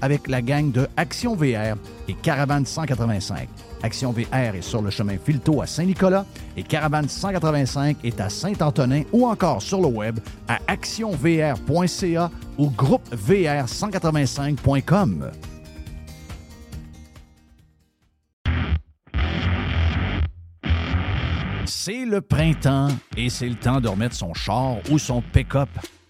avec la gang de Action VR et Caravane 185. Action VR est sur le chemin Filto à Saint-Nicolas et Caravane 185 est à Saint-Antonin ou encore sur le web à actionvr.ca ou groupevr185.com. C'est le printemps et c'est le temps de remettre son char ou son pick-up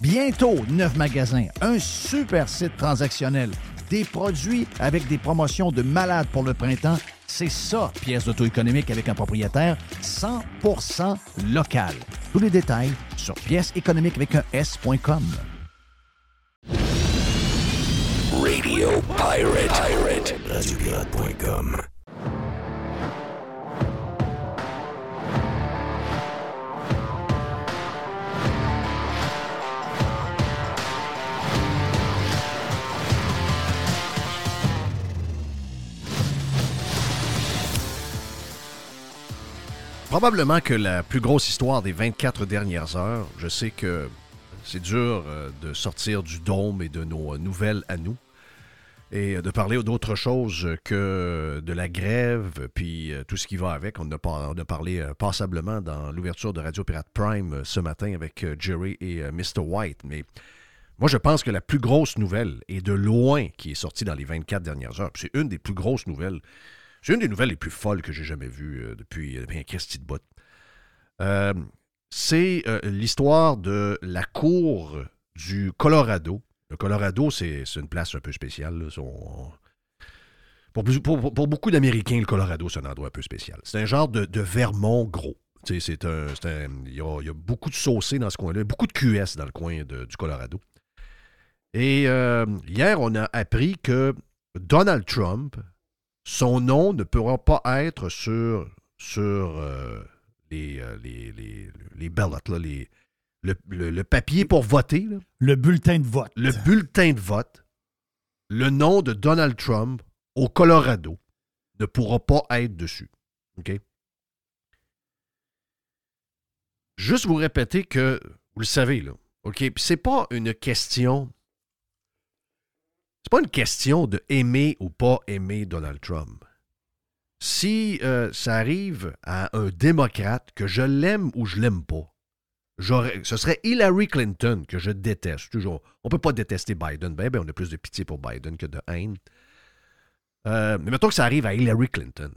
Bientôt, neuf magasins, un super site transactionnel, des produits avec des promotions de malades pour le printemps. C'est ça, pièce d'auto économique avec un propriétaire 100% local. Tous les détails sur pièce économique avec un S.com. Radio Pirate. Pirate. Probablement que la plus grosse histoire des 24 dernières heures, je sais que c'est dur euh, de sortir du dôme et de nos nouvelles à nous et de parler d'autre chose que de la grève, puis euh, tout ce qui va avec. On a, parlé euh, passablement dans l'ouverture de Radio Pirate Prime ce matin avec Jerry et Mr. White. Mais moi, je pense que la plus grosse nouvelle, et de loin, qui est sortie dans les 24 dernières heures, c'est une des plus grosses nouvelles c'est une des nouvelles les plus folles que j'ai jamais vues euh, depuis bien Christy de bout. Euh, c'est euh, l'histoire de la cour du Colorado. Le Colorado, c'est une place un peu spéciale. Pour, beaucoup d'Américains, le Colorado, c'est un endroit un peu spécial. C'est un genre de, Vermont gros. Un, il, y a, beaucoup de saucés dans ce coin-là, beaucoup de QS dans le coin du Colorado. Et hier, on a appris que Donald Trump son nom ne pourra pas être sur, sur euh, les, euh, les, les, les ballots, les, le, papier pour voter. Le bulletin de vote. Le bulletin de vote. Le nom de Donald Trump au Colorado ne pourra pas être dessus. OK? Juste vous répéter que, vous le savez, là, OK? c'est pas une question c'est pas une question de aimer ou pas aimer Donald Trump. Si euh, ça arrive à un démocrate que je l'aime ou je l'aime pas, ce serait Hillary Clinton que je déteste. Toujours. On peut pas détester Biden. Ben, ben, on a plus de pitié pour Biden que de haine. Euh, mais mettons que ça arrive à Hillary Clinton.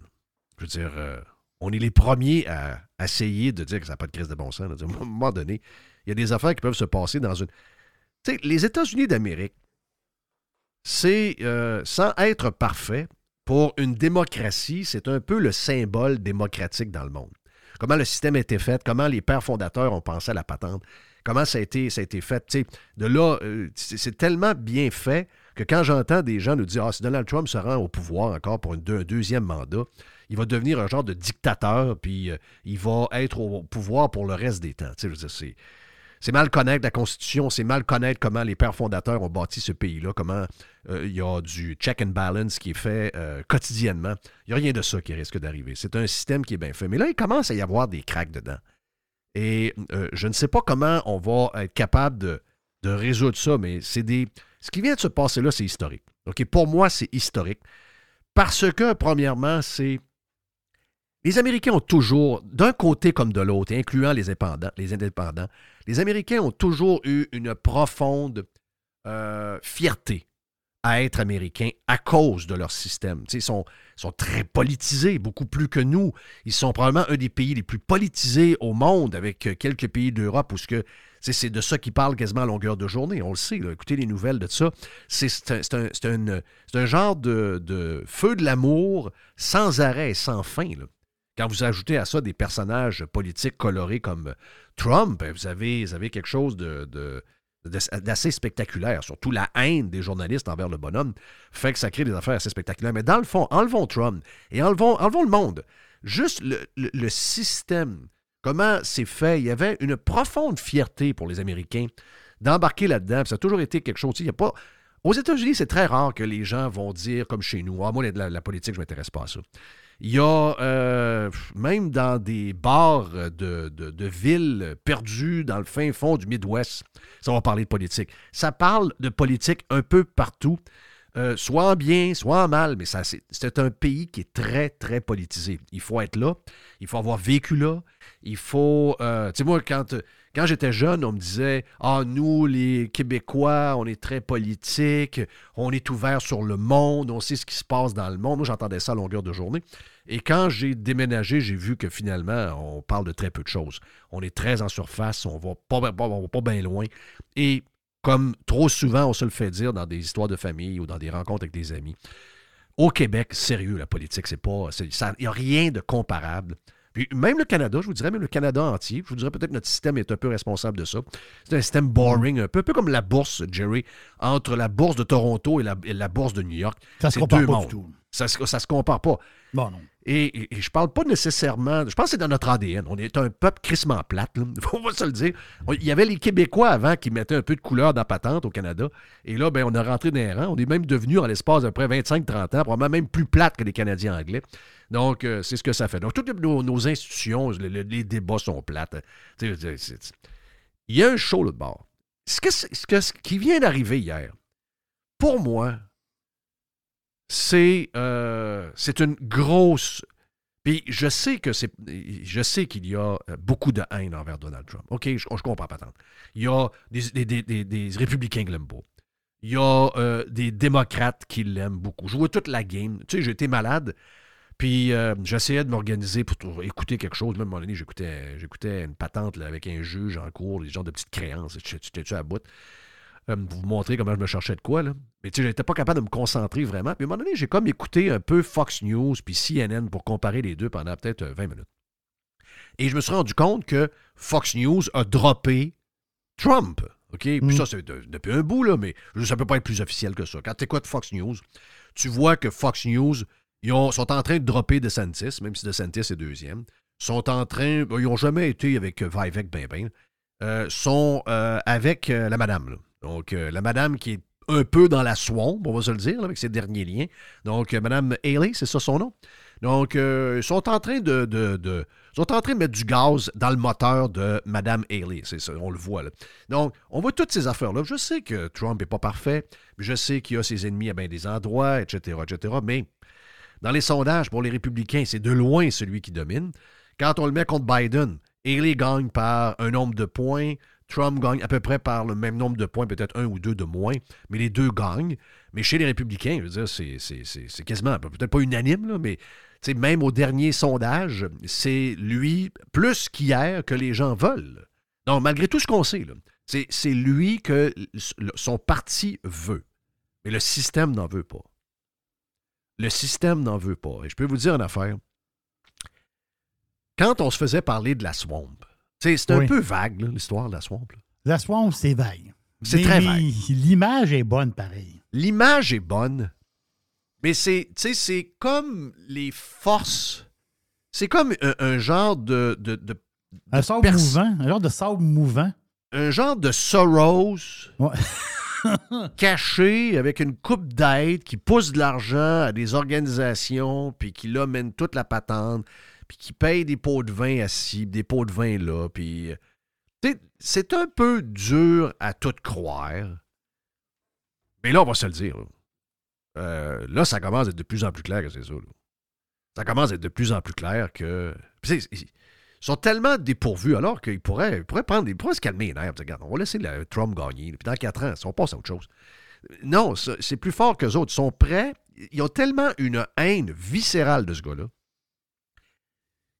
Je veux dire, euh, on est les premiers à, essayer de dire que ça n'a pas de crise de bon sens. À un moment donné, il y a des affaires qui peuvent se passer dans une. Tu sais, les États-Unis d'Amérique, c'est, euh, sans être parfait, pour une démocratie, c'est un peu le symbole démocratique dans le monde. Comment le système a été fait, comment les pères fondateurs ont pensé à la patente, comment ça a été, fait. de là, euh, c'est tellement bien fait que quand j'entends des gens nous dire Ah, si Donald Trump se rend au pouvoir encore pour un deuxième mandat, il va devenir un genre de dictateur, puis euh, il va être au pouvoir pour le reste des temps. C'est, mal connaître la Constitution, c'est mal connaître comment les pères fondateurs ont bâti ce pays-là, comment euh, il y a du check and balance qui est fait euh, quotidiennement. Il n'y a rien de ça qui risque d'arriver. C'est un système qui est bien fait. Mais là, il commence à y avoir des cracks dedans. Et euh, je ne sais pas comment on va être capable de, résoudre ça, mais c'est des. Ce qui vient de se passer là, c'est historique. Pour moi, c'est historique. Parce que, premièrement, c'est les Américains ont toujours, d'un côté comme de l'autre, incluant les indépendants, les Américains ont toujours eu une profonde euh, fierté à être américains à cause de leur système. ils sont, très politisés, beaucoup plus que nous. Ils sont probablement un des pays les plus politisés au monde, avec quelques pays d'Europe où c'est de ça qu'ils parlent quasiment à longueur de journée. On le sait, écoutez les nouvelles de ça. C'est un, genre de, feu de l'amour sans arrêt, sans fin. Là. Quand vous ajoutez à ça des personnages politiques colorés comme Trump, ben, vous avez, quelque chose d'assez spectaculaire. Surtout la haine des journalistes envers le bonhomme fait que ça crée des affaires assez spectaculaires. Mais dans le fond, enlevons Trump et enlevons, le monde. Juste le, système, comment c'est fait? Il y avait une profonde fierté pour les Américains d'embarquer là-dedans. Ça a toujours été quelque chose. Il a pas... Aux États-Unis, c'est très rare que les gens vont dire, comme chez nous, ah, moi, la, la politique, je ne m'intéresse pas à ça. Il y a euh, même dans des bars de, villes perdues dans le fin fond du Midwest, ça va parler de politique. Ça parle de politique un peu partout, euh, soit en bien, soit en mal, mais ça, c'est un pays qui est très, très politisé. Il faut être là, il faut avoir vécu là, il faut... Euh, tu sais, moi, quand quand j'étais jeune, on me disait Ah, nous, les Québécois, on est très politiques, on est ouvert sur le monde, on sait ce qui se passe dans le monde. Moi, j'entendais ça à longueur de journée. Et quand j'ai déménagé, j'ai vu que finalement, on parle de très peu de choses. On est très en surface, on va pas, va pas bien loin. Et comme trop souvent, on se le fait dire dans des histoires de famille ou dans des rencontres avec des amis, au Québec, sérieux, la politique, c'est pas. Il n'y a rien de comparable puis même le Canada, je vous dirais, même le Canada entier, je vous dirais peut-être que notre système est un peu responsable de ça. C'est un système boring, un peu, un peu comme la bourse, Jerry, entre la bourse de Toronto et la, bourse de New York. Ça se compare pas du tout. Ça, ça se compare pas. Bon, non. Et, je parle pas nécessairement. Je pense que c'est dans notre ADN. On est un peuple crissement plate, là. faut se le dire. Il y avait les Québécois avant qui mettaient un peu de couleur dans la patente au Canada. Et là, ben, on a rentré dans les rangs. On est même devenu, en l'espace d'à peu près 25-30 ans, probablement même plus plate que les Canadiens anglais. Donc, euh, c'est ce que ça fait. Donc, toutes nos, institutions, les débats sont plates. Il y a un show de bord. Ce, que, ce, qui vient d'arriver hier, pour moi, c'est euh, une grosse. Puis je sais que c'est. Je sais qu'il y a beaucoup de haine envers Donald Trump. OK, je, comprends pas tant. Il y a des, républicains qui l'aiment pas. Il y a euh, des démocrates qui l'aiment beaucoup. Je vois toute la game. Tu sais, j'étais malade. Puis euh, j'essayais de m'organiser pour écouter quelque chose. Même à un moment donné, j'écoutais, j'écoutais une patente avec un juge en cours, des genres de petites créances. J'étais-tu à bout? Euh, pour vous montrer comment je me cherchais de quoi. Là. Mais tu sais, j'étais pas capable de me concentrer vraiment. Puis à un moment donné, j'ai comme écouté un peu Fox News puis CNN pour comparer les deux pendant peut-être 20 minutes. Et je me suis rendu compte que Fox News a droppé Trump. OK? Puis mm. ça, c'est depuis un bout, là, mais ça ne peut pas être plus officiel que ça. Quand tu écoutes Fox News, tu vois que Fox News, ils sont en train de dropper DeSantis, même si DeSantis est deuxième. sont en train. Ils n'ont jamais été avec Vivek ben ben. Euh, sont euh, avec euh, la madame. Donc, la madame qui est un peu dans la swamp, on va se le dire, avec ses derniers liens. Donc, madame Haley, c'est ça son nom? Donc, ils sont en train de, de ils sont en train de mettre du gaz dans le moteur de Mme Haley. C'est ça, on le voit. Là. Donc, on voit toutes ces affaires-là. Je sais que Trump n'est pas parfait, je sais qu'il a ses ennemis à bien des endroits, etc., etc. Mais dans les sondages, pour les républicains, c'est de loin celui qui domine. Quand on le met contre Biden, Haley gagne par un nombre de points. Trump gagne à peu près par le même nombre de points, peut-être un ou deux de moins, mais les deux gagnent. Mais chez les républicains, c'est quasiment, peut-être pas unanime, là, mais même au dernier sondage, c'est lui, plus qu'hier, que les gens veulent. Donc, malgré tout ce qu'on sait, c'est lui que son parti veut. Mais le système n'en veut pas. Le système n'en veut pas. Et je peux vous dire une affaire. Quand on se faisait parler de la swamp, c'est un peu vague, l'histoire de la swamp. La swamp, c'est vague. C'est très vague. L'image est bonne, pareil. L'image est bonne, mais c'est, c'est comme les forces. C'est comme un, genre de. de, un sable mouvant. Un genre de sable mouvant. Un genre de Soros. caché avec une coupe d'aide qui pousse de l'argent à des organisations, puis qui là mène toute la patente, puis qui paye des pots de vin assis, des pots de vin là, puis c'est un peu dur à tout croire. Mais là, on va se le dire. Euh, là, ça commence à être de plus en plus clair que c'est ça. Ça commence à être de plus en plus clair que. Sont tellement dépourvus alors qu'ils pourraient, pourraient, prendre, ils pourraient se calmer les nerfs. On va laisser le Trump gagner. Puis dans quatre ans, on passe à autre chose. Non, c'est plus fort qu'eux autres. Ils sont prêts. Ils ont tellement une haine viscérale de ce gars-là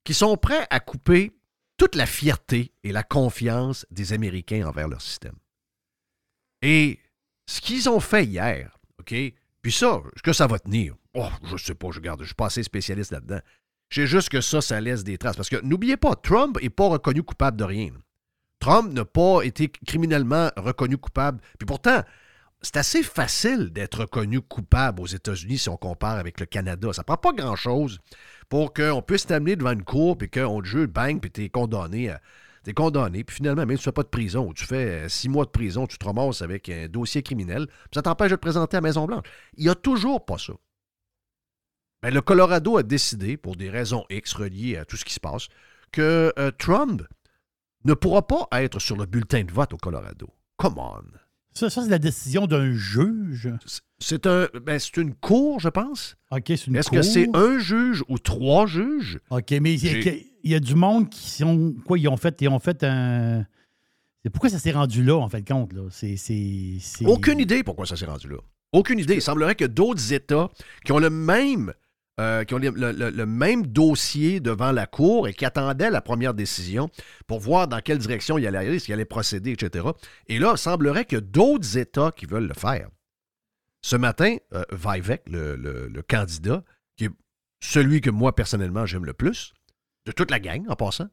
qu'ils sont prêts à couper toute la fierté et la confiance des Américains envers leur système. Et ce qu'ils ont fait hier, OK, puis ça, est-ce que ça va tenir? Oh, je sais pas, je regarde, je suis pas assez spécialiste là-dedans. Sais juste que ça, ça laisse des traces. Parce que n'oubliez pas, Trump n'est pas reconnu coupable de rien. Trump n'a pas été criminellement reconnu coupable. Puis pourtant, c'est assez facile d'être reconnu coupable aux États-Unis si on compare avec le Canada. Ça prend pas grand-chose pour qu'on puisse t'amener devant une cour, puis qu'on te juge, bang, puis tu es condamné à, tu es condamné, puis finalement, même si tu ne fais pas de prison, ou tu fais euh, six mois de prison, tu te ramasses avec un dossier criminel, ça t'empêche de te présenter à Maison-Blanche. Il n'y a toujours pas ça. Ben, le Colorado a décidé, pour des raisons X reliées à tout ce qui se passe, que euh, Trump ne pourra pas être sur le bulletin de vote au Colorado. Come on. Ça, c'est la décision d'un juge. C'est un, ben, c'est une cour, je pense. OK, c'est une Est-ce que c'est un juge ou trois juges? OK, mais il y, a du monde qui sont. Quoi, ils ont fait, ils ont fait un. Pourquoi ça s'est rendu là, en fait, compte? Là? C'est, Aucune idée pourquoi ça s'est rendu là. Aucune idée. Il semblerait que d'autres États qui ont le même euh, qui ont le, même dossier devant la Cour et qui attendaient la première décision pour voir dans quelle direction il allait aller, s'il allait procéder, etc. Et là, il semblerait que d'autres États qui veulent le faire. Ce matin, euh, Vivek, le, candidat, qui est celui que moi, personnellement, j'aime le plus, de toute la gang, en passant,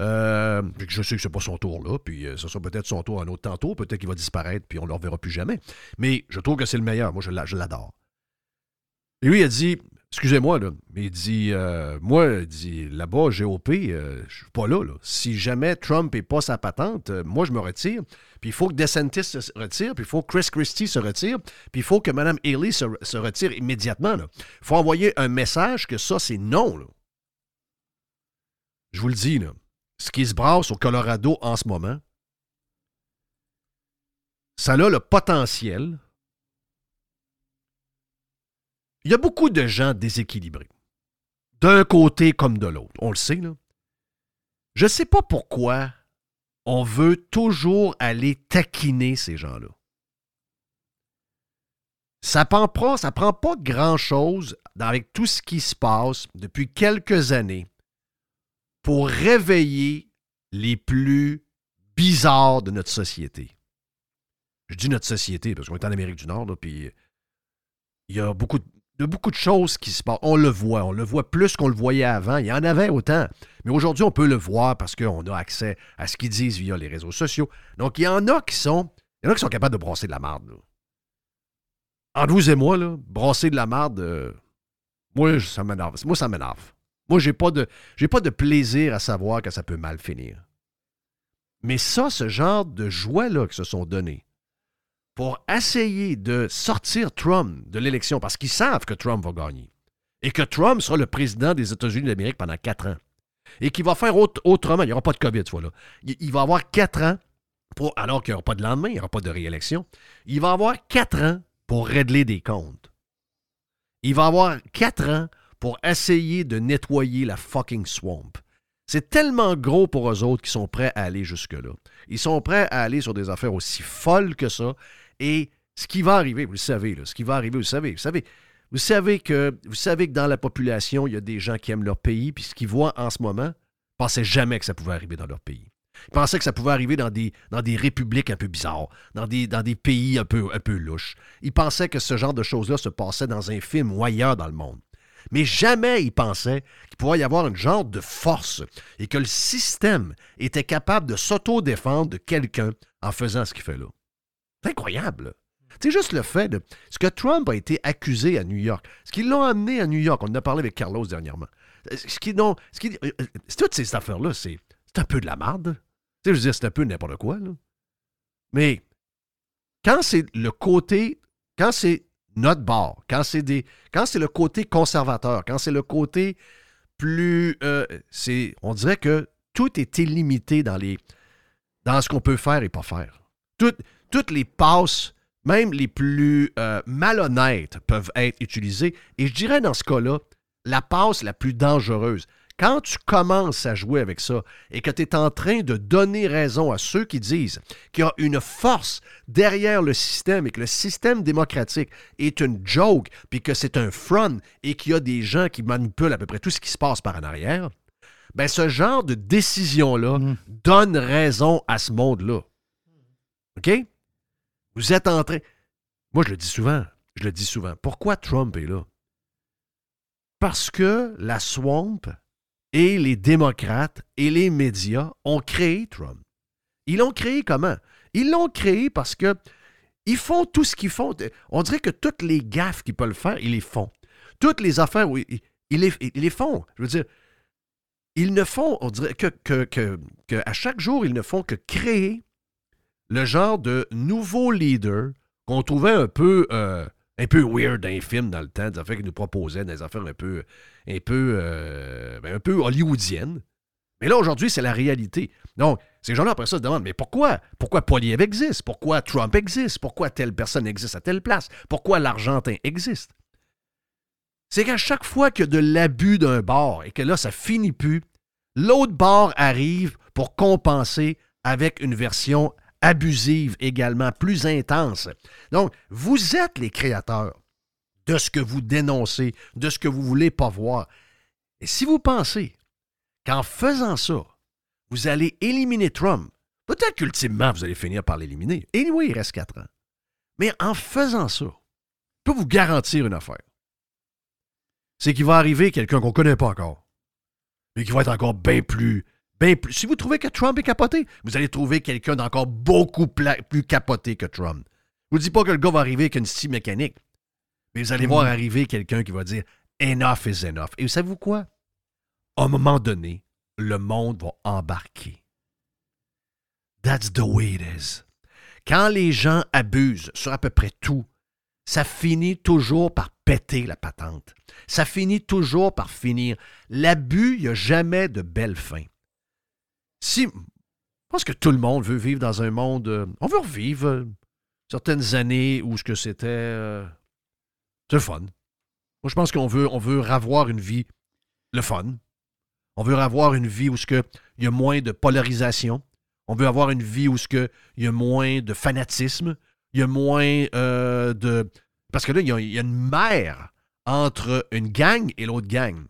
euh, je sais que c'est pas son tour là, puis ce sera peut-être son tour un autre tantôt, peut-être qu'il va disparaître, puis on ne le reverra plus jamais. Mais je trouve que c'est le meilleur. Moi, je l'adore. Et lui, il a dit excusez-moi, là, mais il dit, euh, moi, il dit, là-bas, GOP, euh, je suis pas là. Si jamais Trump n'est pas sa patente, euh, moi, je me retire. Puis il faut que DeSantis se retire, puis il faut que Chris Christie se retire, puis il faut que Mme Haley se, se retire immédiatement. Il faut envoyer un message que ça, c'est non. Là. Je vous le dis, là, ce qui se brasse au Colorado en ce moment, ça a le potentiel. Il y a beaucoup de gens déséquilibrés, d'un côté comme de l'autre. On le sait, là. Je ne sais pas pourquoi on veut toujours aller taquiner ces gens-là. Ça prend pas, ça prend pas grand-chose avec tout ce qui se passe depuis quelques années pour réveiller les plus bizarres de notre société. Je dis notre société parce qu'on est en Amérique du Nord, puis il y a beaucoup de, beaucoup de choses qui se passent. On le voit, on le voit plus qu'on le voyait avant. Il y en avait autant. Mais aujourd'hui, on peut le voir parce qu'on a accès à ce qu'ils disent via les réseaux sociaux. Donc, il y en a qui sont, il y en a qui sont capables de brasser de la marde. Entre vous et moi, là, brasser de la marde, euh, moi, ça m'énerve. Moi, ça m'énerve. Moi, j'ai pas de j'ai pas de plaisir à savoir que ça peut mal finir. Mais ça, ce genre de joie-là que se sont donnés pour essayer de sortir Trump de l'élection, parce qu'ils savent que Trump va gagner, et que Trump sera le président des États-Unis d'Amérique pendant quatre ans, et qu'il va faire autrement, il n'y aura pas de COVID, ce fois-là. Il, va avoir quatre ans, pour, alors qu'il n'y aura pas de lendemain, il n'y aura pas de réélection, il va avoir quatre ans pour régler des comptes. Il va avoir quatre ans pour essayer de nettoyer la fucking swamp. C'est tellement gros pour eux autres qu'ils sont prêts à aller jusque-là. Ils sont prêts à aller sur des affaires aussi folles que ça. Et ce qui va arriver, vous le savez, ce qui va arriver, vous savez, vous savez, vous savez que vous savez que dans la population, il y a des gens qui aiment leur pays, puis ce qu'ils voient en ce moment, ne pensaient jamais que ça pouvait arriver dans leur pays. Ils pensaient que ça pouvait arriver dans des, républiques un peu bizarres, dans des, pays un peu, un peu louches. Ils pensaient que ce genre de choses-là se passait dans un film ou ailleurs dans le monde. Mais jamais ils pensaient qu'il pourrait y avoir un genre de force et que le système était capable de s'auto-défendre de quelqu'un en faisant ce qu'il fait là. C'est incroyable. C'est juste le fait de ce que Trump a été accusé à New York, ce qu'ils l'ont amené à New York. On en a parlé avec Carlos dernièrement. Ce qui, ce qui, euh, euh, toutes ces affaires-là, c'est un peu de la marde. je veux dire, c'est un peu n'importe quoi. Mais quand c'est le côté, quand c'est notre bord, quand c'est des, quand c'est le côté conservateur, quand c'est le côté plus, euh, c'est, on dirait que tout est illimité dans les, dans ce qu'on peut faire et pas faire. Tout, toutes les passes, même les plus euh, malhonnêtes, peuvent être utilisées. Et je dirais dans ce cas-là, la passe la plus dangereuse. Quand tu commences à jouer avec ça et que tu es en train de donner raison à ceux qui disent qu'il y a une force derrière le système et que le système démocratique est une joke, puis que c'est un front et qu'il y a des gens qui manipulent à peu près tout ce qui se passe par en arrière, ben ce genre de décision-là mm. donne raison à ce monde-là. OK? Vous êtes en train. Moi, je le dis souvent. Je le dis souvent. Pourquoi Trump est là? Parce que la swamp et les démocrates et les médias ont créé Trump. Ils l'ont créé comment? Ils l'ont créé parce que ils font tout ce qu'ils font. On dirait que toutes les gaffes qu'ils peuvent faire, ils les font. Toutes les affaires, oui, ils, les, font. Je veux dire, ils ne font, on dirait que à chaque jour, ils ne font que créer le genre de nouveau leader qu'on trouvait un peu, euh, un peu weird films dans le temps, des affaires qu'ils nous proposaient, des affaires un peu, un peu, euh, ben, un peu hollywoodiennes. Mais là, aujourd'hui, c'est la réalité. Donc, ces gens-là, après ça, se demandent, mais pourquoi? Pourquoi Poiliev existe? Pourquoi Trump existe? Pourquoi telle personne existe à telle place? Pourquoi l'Argentin existe? C'est qu'à chaque fois qu'il y a de l'abus d'un bar et que là, ça finit plus, l'autre bar arrive pour compenser avec une version abusive également, plus intense. Donc, vous êtes les créateurs de ce que vous dénoncez, de ce que vous voulez pas voir. Et si vous pensez qu'en faisant ça, vous allez éliminer Trump, peut-être qu'ultimement, vous allez finir par l'éliminer. Et oui, il reste quatre ans. Mais en faisant ça, je peux vous garantir une affaire. C'est qu'il va arriver quelqu'un qu'on ne connaît pas encore, mais qui va être encore bien plus ben, si vous trouvez que Trump est capoté, vous allez trouver quelqu'un d'encore beaucoup plus capoté que Trump. Je vous dis pas que le gars va arriver avec une scie mécanique, mais vous allez voir mm. arriver quelqu'un qui va dire enough is enough. Et savez-vous quoi? À un moment donné, le monde va embarquer. That's the way it is. Quand les gens abusent sur à peu près tout, ça finit toujours par péter la patente. Ça finit toujours par finir. L'abus, il n'y a jamais de belle fin. Si, je pense que tout le monde veut vivre dans un monde. euh, on veut revivre euh, certaines années où ce que c'était. euh, c'est le fun. Moi, je pense qu'on veut, on veut avoir une vie le fun. On veut avoir une vie où ce que il y a moins de polarisation. On veut avoir une vie où ce que il y a moins de fanatisme. Il y a moins de. Parce que là, il y, a, il y a une mer entre une gang et l'autre gang.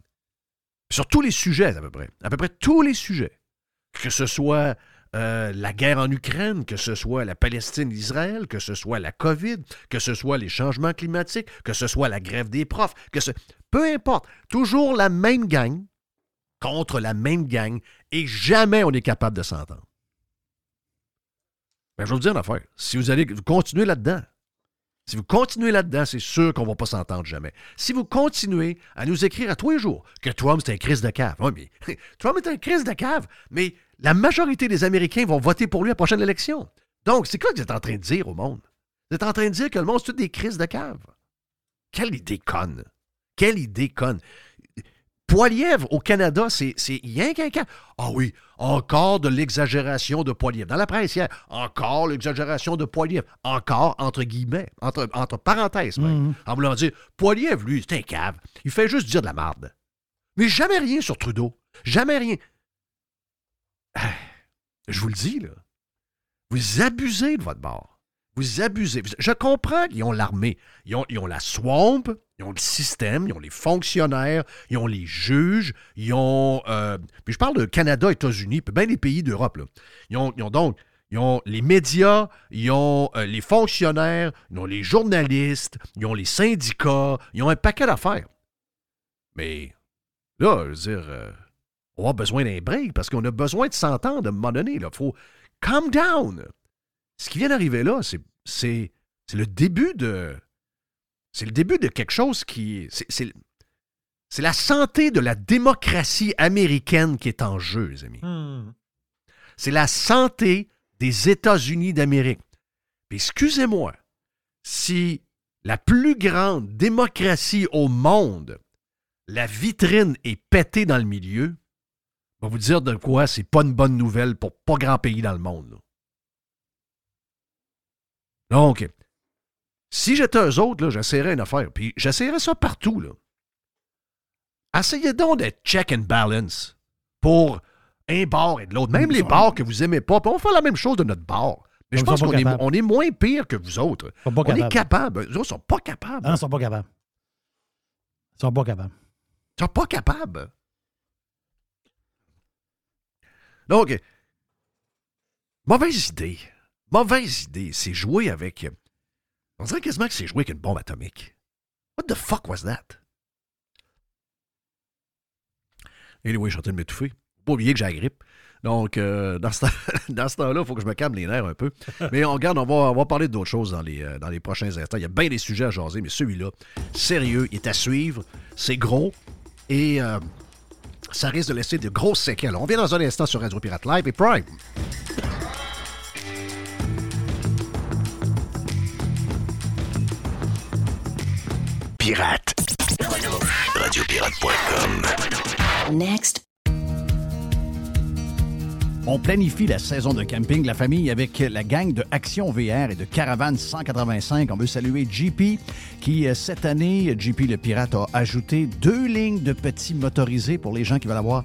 Sur tous les sujets, à peu près. À peu près tous les sujets. Que ce soit euh, la guerre en Ukraine, que ce soit la Palestine, l'Israël, que ce soit la COVID, que ce soit les changements climatiques, que ce soit la grève des profs, que ce. Peu importe. Toujours la même gang contre la même gang et jamais on est capable de s'entendre. Mais je vais vous dire une affaire. Si vous allez vous continuez là-dedans, si vous continuez là-dedans, c'est sûr qu'on ne va pas s'entendre jamais. Si vous continuez à nous écrire à tous les jours que Trump, c'est un crise de cave. Oui, mais Trump est un crise de cave, mais la majorité des Américains vont voter pour lui à la prochaine élection. Donc, c'est quoi que vous êtes en train de dire au monde? Vous êtes en train de dire que le monde, c'est toutes des crises de cave. Quelle idée conne! Quelle idée conne! Poilièvre au Canada, c'est c'est rien qu'un cas. Ah oui, encore de l'exagération de Poilièvre. Dans la presse hier, encore l'exagération de Poilièvre. Encore, entre guillemets, entre, entre parenthèses même. Mhm. En voulant dire, Poilièvre, lui, c'est un cave. Il fait juste dire de la marde. Mais jamais rien sur Trudeau. Jamais rien. Ah, Je vous le dis, là. Vous abusez de votre bord. Vous abusez. Je comprends qu'ils ont l'armée. Ils ont, ils ont la swamp, ils ont le système, ils ont les fonctionnaires, ils ont les juges, ils ont. euh, puis je parle de Canada, États-Unis, puis bien les pays d'Europe. là. Ils ont, ils ont donc. Ils ont les médias, ils ont euh, les fonctionnaires, ils ont les journalistes, ils ont les syndicats, ils ont un paquet d'affaires. Mais là, je veux dire, euh, on a besoin d'un break parce qu'on a besoin de s'entendre à un moment donné. Il faut calm down. Ce qui vient d'arriver là, c'est, c'est, c'est le début de. C'est le début de quelque chose qui. C'est, la santé de la démocratie américaine qui est en jeu, les amis. Hmm. C'est la santé des États-Unis d'Amérique. Excusez-moi, si la plus grande démocratie au monde, la vitrine est pétée dans le milieu, je vais vous dire de quoi c'est pas une bonne nouvelle pour pas grand pays dans le monde. là. Donc, si j'étais eux autres, j'essaierais une affaire. Puis j'essaierais ça partout. Là. Essayez donc d'être check and balance pour un bar et de l'autre. Même les bars que vous aimez pas. Puis on fait la même chose de notre bar. Mais je pense qu'on est, capables. on est moins pire que vous autres. On est capable. Eux autres sont pas capables. Ah, ils sont pas capables. Ils sont pas capables. Ils sont pas capables. Donc, mauvaise idée. Mauvaise idée. C'est jouer avec. On dirait quasiment que c'est jouer avec une bombe atomique. What the fuck was that? Anyway, je suis en train de m'étouffer. Pas oublier que j'ai la grippe. Donc, euh, dans ce, temps- dans ce temps-là, il faut que je me calme les nerfs un peu. Mais on regarde, on va, on va parler d'autres choses dans les, euh, dans les prochains instants. Il y a bien des sujets à jaser, mais celui-là, sérieux, il est à suivre. C'est gros. Et euh, ça risque de laisser de grosses séquelles. On vient dans un instant sur Radio Pirate Live et Prime. Pirate. Radiopirate.com. Next. On planifie la saison de camping, la famille, avec la gang de Action VR et de Caravane 185. On veut saluer JP, qui, euh, cette année, JP le Pirate a ajouté deux lignes de petits motorisés pour les gens qui veulent avoir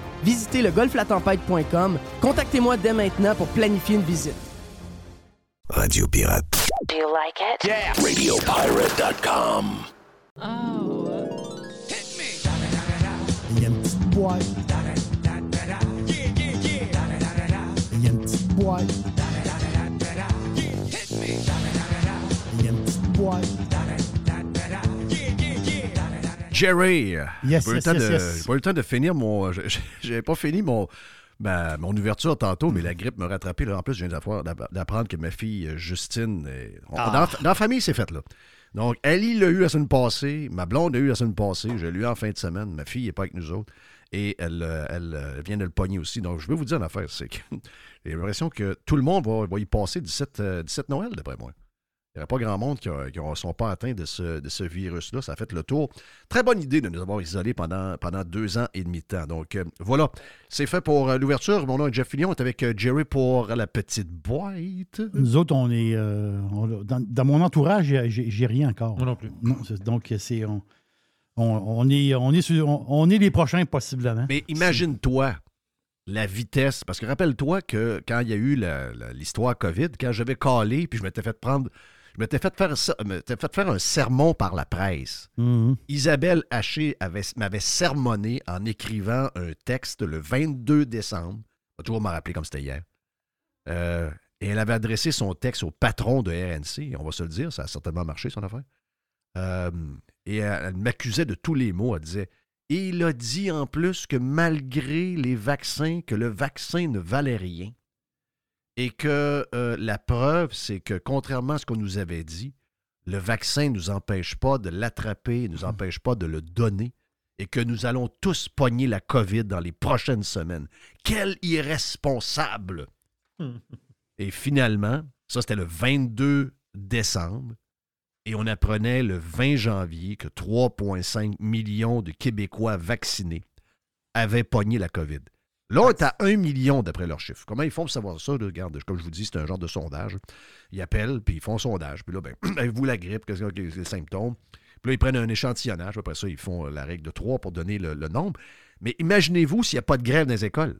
visitez le golflatempête.com. Contactez-moi dès maintenant pour planifier une visite. Radio Pirate. Do you like it? Yeah. RadioPirate.com. Oh. Il y a une petite boîte. Il y a une petite boîte. Il y a une petite boîte. Jerry. Yes, pas, yes, de, yes. pas eu le temps de finir mon. J'avais pas fini mon. mon ouverture tantôt, mais la grippe m'a rattrapé. Là. En plus, je viens d'apprendre que ma fille euh, Justine. est- on- Ah. dans, dans la famille, c'est fait là. Donc, Ali l'a eu la semaine passée, ma blonde l'a eu la semaine passée, je l'ai eu en fin de semaine, ma fille n'est pas avec nous autres, et elle, euh, elle, euh, vient de le pogner aussi. Donc, je veux vous dire une affaire, c'est que j'ai l'impression que tout le monde va, va y passer 17, euh, 17 Noël, d'après moi. Il n'y a pas grand monde qui ne sont pas atteints de ce, de ce virus-là. Ça a fait le tour. Très bonne idée de nous avoir isolés pendant, pendant deux ans et demi de temps. Donc, euh, voilà. C'est fait pour euh, l'ouverture. Mon nom est Jeff Fillion. On est avec euh, Jerry pour la petite boîte. Nous autres, on est. euh, on- dans, dans mon entourage, j'ai- rien encore. Moi non plus. Non, donc, c'est. On, on, on est, on, est sur- on, on est les prochains, possiblement. Mais imagine-toi la vitesse. Parce que rappelle-toi que quand il y a eu l'histoire COVID, quand j'avais calé, puis je m'étais fait prendre. Je m'étais fait faire ça, m'étais fait faire un sermon par la presse. Mhm. Isabelle Haché avait- m'avait sermonné en écrivant un texte le 22 décembre. Je vais toujours m'en rappeler comme c'était hier. Euh, et elle avait adressé son texte au patron de RNC. On va se le dire, ça a certainement marché, son affaire. Euh, et elle, elle m'accusait de tous les mots. Elle disait Et il a dit en plus que malgré les vaccins, que le vaccin ne valait rien. Et que euh, la preuve, c'est que contrairement à ce qu'on nous avait dit, le vaccin ne nous empêche pas de l'attraper, ne nous empêche pas de le donner, et que nous allons tous pogner la COVID dans les prochaines semaines. Quel irresponsable! Et finalement, ça c'était le 22 décembre et on apprenait le 20 janvier que 3,5 millions de Québécois vaccinés avaient pogné la COVID. Là, on est à 1 million d'après leurs chiffres. Comment ils font pour savoir ça? Regarde, comme je vous dis, c'est un genre de sondage. Ils appellent, puis ils font un sondage. Puis là, ben, avez-vous la grippe? Qu'est-ce que c'est les symptômes? Puis là, ils prennent un échantillonnage. Après ça, ils font la règle de 3 pour donner le, le nombre. Mais imaginez-vous s'il n'y a pas de grève dans les écoles.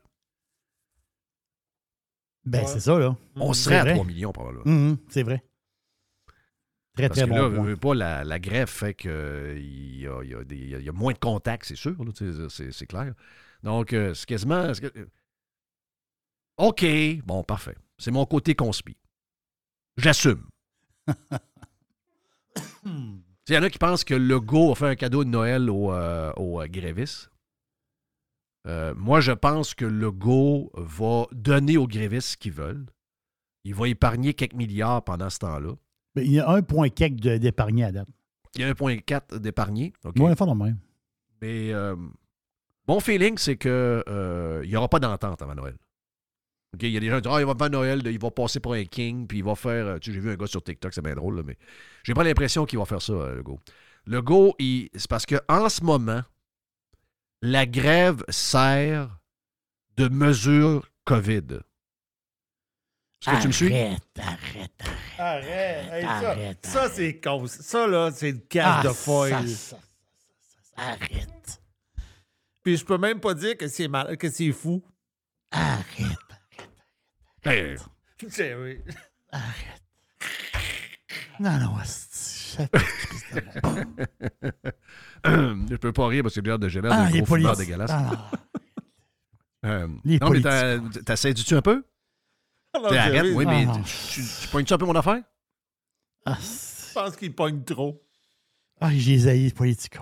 Ben, c'est ça, là. On C'est serait à vrai. 3 millions par là. Mhm, c'est vrai. Très, Parce très que bon là, point. pas, la, la grève fait qu'il y a, il y, a y moins de contacts, c'est sûr, c'est clair. Donc, euh, c'est quasiment... que- OK, bon, parfait. C'est mon côté conspi. J'assume. Il y en a qui pensent que Legault a fait un cadeau de Noël aux, euh, aux, euh, grévistes. Euh, moi, je pense que Legault va donner aux grévistes ce qu'ils veulent. Il va épargner quelques milliards pendant ce temps-là. Il y a un point d'épargné à date. Il y a 1,4 d'épargné. OK? Moi, la fois de même. Mais euh, mon feeling, c'est que euh, il n'y aura pas d'entente avant Noël. OK, Il y a des gens qui disent Ah, il va faire Noël, il va passer pour un king, puis il va faire. euh, Tu sais, j'ai vu un gars sur TikTok, c'est bien drôle, là, mais j'ai pas l'impression qu'il va faire ça, le go. Le go, c'est parce qu'en ce moment, la grève sert de mesure COVID. Est-ce que tu me suis? Arrête, arrête, arrête. Arrête. hey, ça, Arrête, ça, c'est cause. Ça, là, c'est une cage Ah, de foil. ça, ça, ça, ça, ça, Arrête. Puis je peux même pas dire que c'est mal, que c'est fou. Arrête. Ben, C'est- oui. Arrête. Non, non, c'est- je peux pas rire parce que j'ai l'air de l'air Ah, les gros fumeur dégueulasse. Ah, non. Euh, non, mais t'as- t'essayes-tu un peu? Alors, T'sais, Arrête, oui, Ah, mais non. tu, tu, tu pognes-tu un peu mon affaire? Ah, Je pense qu'il pogne trop. ah, j'ai les politicos.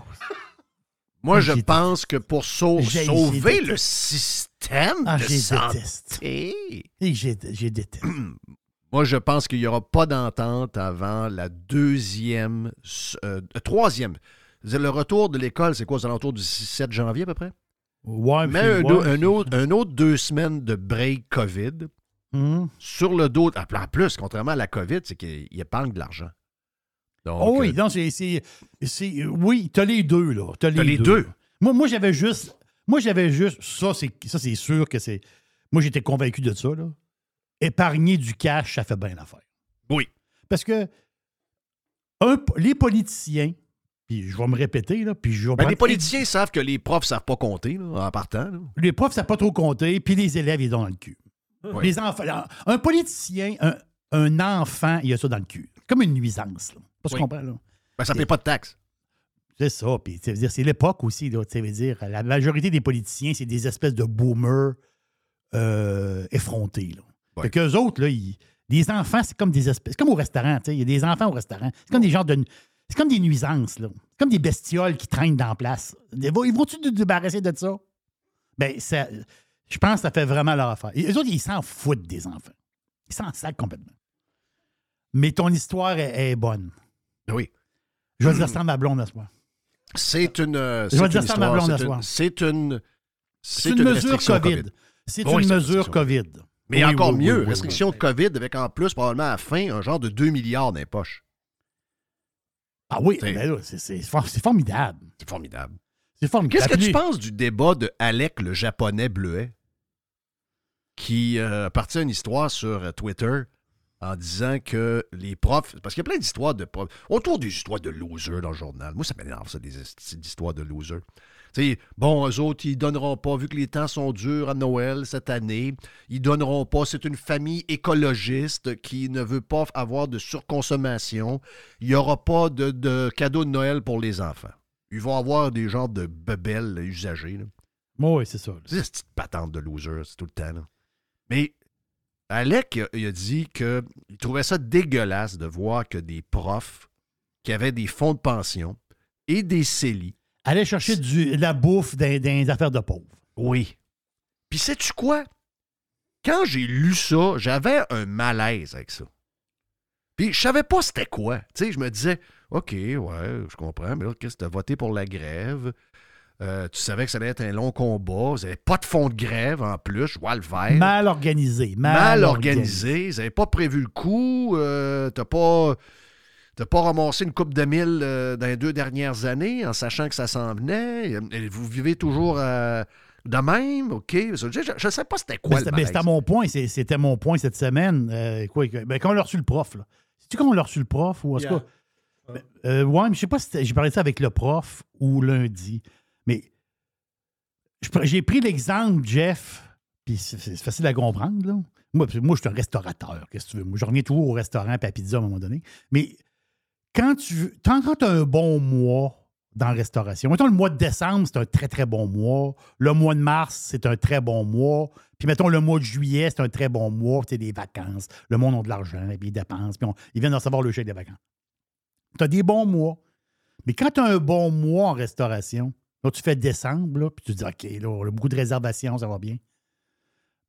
Moi, je pense que pour sauver le système Ah, de santé, j'ai déteste. moi, je pense qu'il n'y aura pas d'entente avant la deuxième, euh, troisième. Le retour de l'école, c'est quoi, aux alentours du 7 janvier à peu près? Ouais, Mais un, ouais, un autre, un autre deux semaines de break COVID Hum. sur le dos. En plus, contrairement à la COVID, c'est qu'il il épargne de l'argent. Donc, Oh oui, euh, non, c'est. c'est- c'est- Oui, t'as les deux, là. T'as les, T'as les deux. Moi, moi j'avais juste. Moi, j'avais juste. Ça, c'est ça, c'est sûr que c'est. Moi, j'étais convaincu de ça, là. Épargner du cash, ça fait bien l'affaire. Oui. Parce que un- les politiciens, puis je vais me répéter, là, puis je vais ben, les politiciens savent que les profs ne savent pas compter là, en partant. là. Les profs, ça n'a pas trop compté, puis les élèves, ils ont dans le cul. Oui. Les enfants. Un politicien, un, un enfant, il a ça dans le cul. Comme une nuisance, là. Pas ce qu'on comprend, là. Ben, ça ne paye pas de taxes. C'est ça. Puis, ça veut dire, c'est l'époque aussi. Là, ça veut dire, la majorité des politiciens, c'est des espèces de boomers euh, effrontés. Là. Ouais. Fait qu'eux autres, là, ils- les enfants, c'est comme des espèces. C'est comme au restaurant. tu sais, Il y a des enfants au restaurant. C'est comme des genres de. C'est comme des nuisances. là. C'est comme des bestioles qui traînent dans la place. Ils vont- ils vont-tu te débarrasser de ça? Ben, ça, je pense que ça fait vraiment leur affaire. Et eux autres, ils s'en foutent des enfants. Ils s'en sacent complètement. Mais ton histoire est, est bonne. Oui. Je vais dire ça à ma blonde à ce soir. C'est une. euh, Je vais c'est dire une ça à ma blonde à soir. une- C'est une. C'est une, mesure COVID. C'est une mesure COVID. Mais Oui, encore oui, mieux, oui, restriction de COVID avec en plus, probablement à la fin, un genre de 2 milliards dans les poches. Ah oui, C'est- ben c'est- c'est for- c'est formidable. C'est formidable. C'est formidable. Qu'est-ce que tu penses du débat de Alec, le japonais bleuet, qui euh, a parti une histoire sur euh, Twitter? En disant que les profs. Parce qu'il y a plein d'histoires de profs. Autour des histoires de losers dans le journal. Moi, ça m'énerve, ça, des esti d'histoires de losers. Tu sais, bon, eux autres, ils donneront pas, vu que les temps sont durs à Noël cette année, ils donneront pas. C'est une famille écologiste qui ne veut pas avoir de surconsommation. Il n'y aura pas de, de cadeaux de Noël pour les enfants. Ils vont avoir des genres de bebelles usagées. là. Oui, c'est ça. C'est cette petite patente de loser, c'est tout le temps. là. Mais Alec, il a- il a dit qu'il trouvait ça dégueulasse de voir que des profs qui avaient des fonds de pension et des CELI. Aller chercher du, de la bouffe dans, les affaires de pauvres. Oui. Puis sais-tu quoi? Quand j'ai lu ça, j'avais un malaise avec ça. Puis je savais pas c'était quoi. Tu sais, je me disais, OK, ouais, je comprends, mais là, qu'est-ce que t'as voté pour la grève? Euh, tu savais que ça allait être un long combat. Vous n'avez pas de fond de grève en plus. Je vois le vert. Mal organisé. Mal, Mal organisé. organisé. Vous n'avez pas prévu le coup. Euh, tu n'as pas, t'as pas ramassé une coupe de mille euh, dans les deux dernières années en sachant que ça s'en venait. Et Vous vivez toujours euh, de même? OK. Je ne sais pas c'était quoi le c'était mon point. C'était mon point cette semaine. Euh, quoi, ben, quand on a reçu le prof, là. C'est-tu quand on a reçu le prof ou en tout Yeah. cas. Ben, euh, ouais, mais je sais pas si c'était- j'ai parlé de ça avec le prof ou lundi. Mais j'ai pris l'exemple, Jeff, puis c'est c'est facile à comprendre. Là. Moi, moi, je suis un restaurateur. Qu'est-ce que tu veux? Moi, je reviens toujours au restaurant et à pizza à un moment donné. Mais quand tu tant quand as un bon mois dans la restauration, mettons le mois de décembre, c'est un très, très bon mois. Le mois de mars, c'est un très bon mois. Puis mettons le mois de juillet, c'est un très bon mois. Sais, des vacances. Le monde a de l'argent, puis ils dépensent, puis ils viennent recevoir le chèque des vacances. Tu as des bons mois. Mais quand tu as un bon mois en restauration, là, tu fais décembre, là, puis tu dis, OK, là, on a beaucoup de réservations, ça va bien.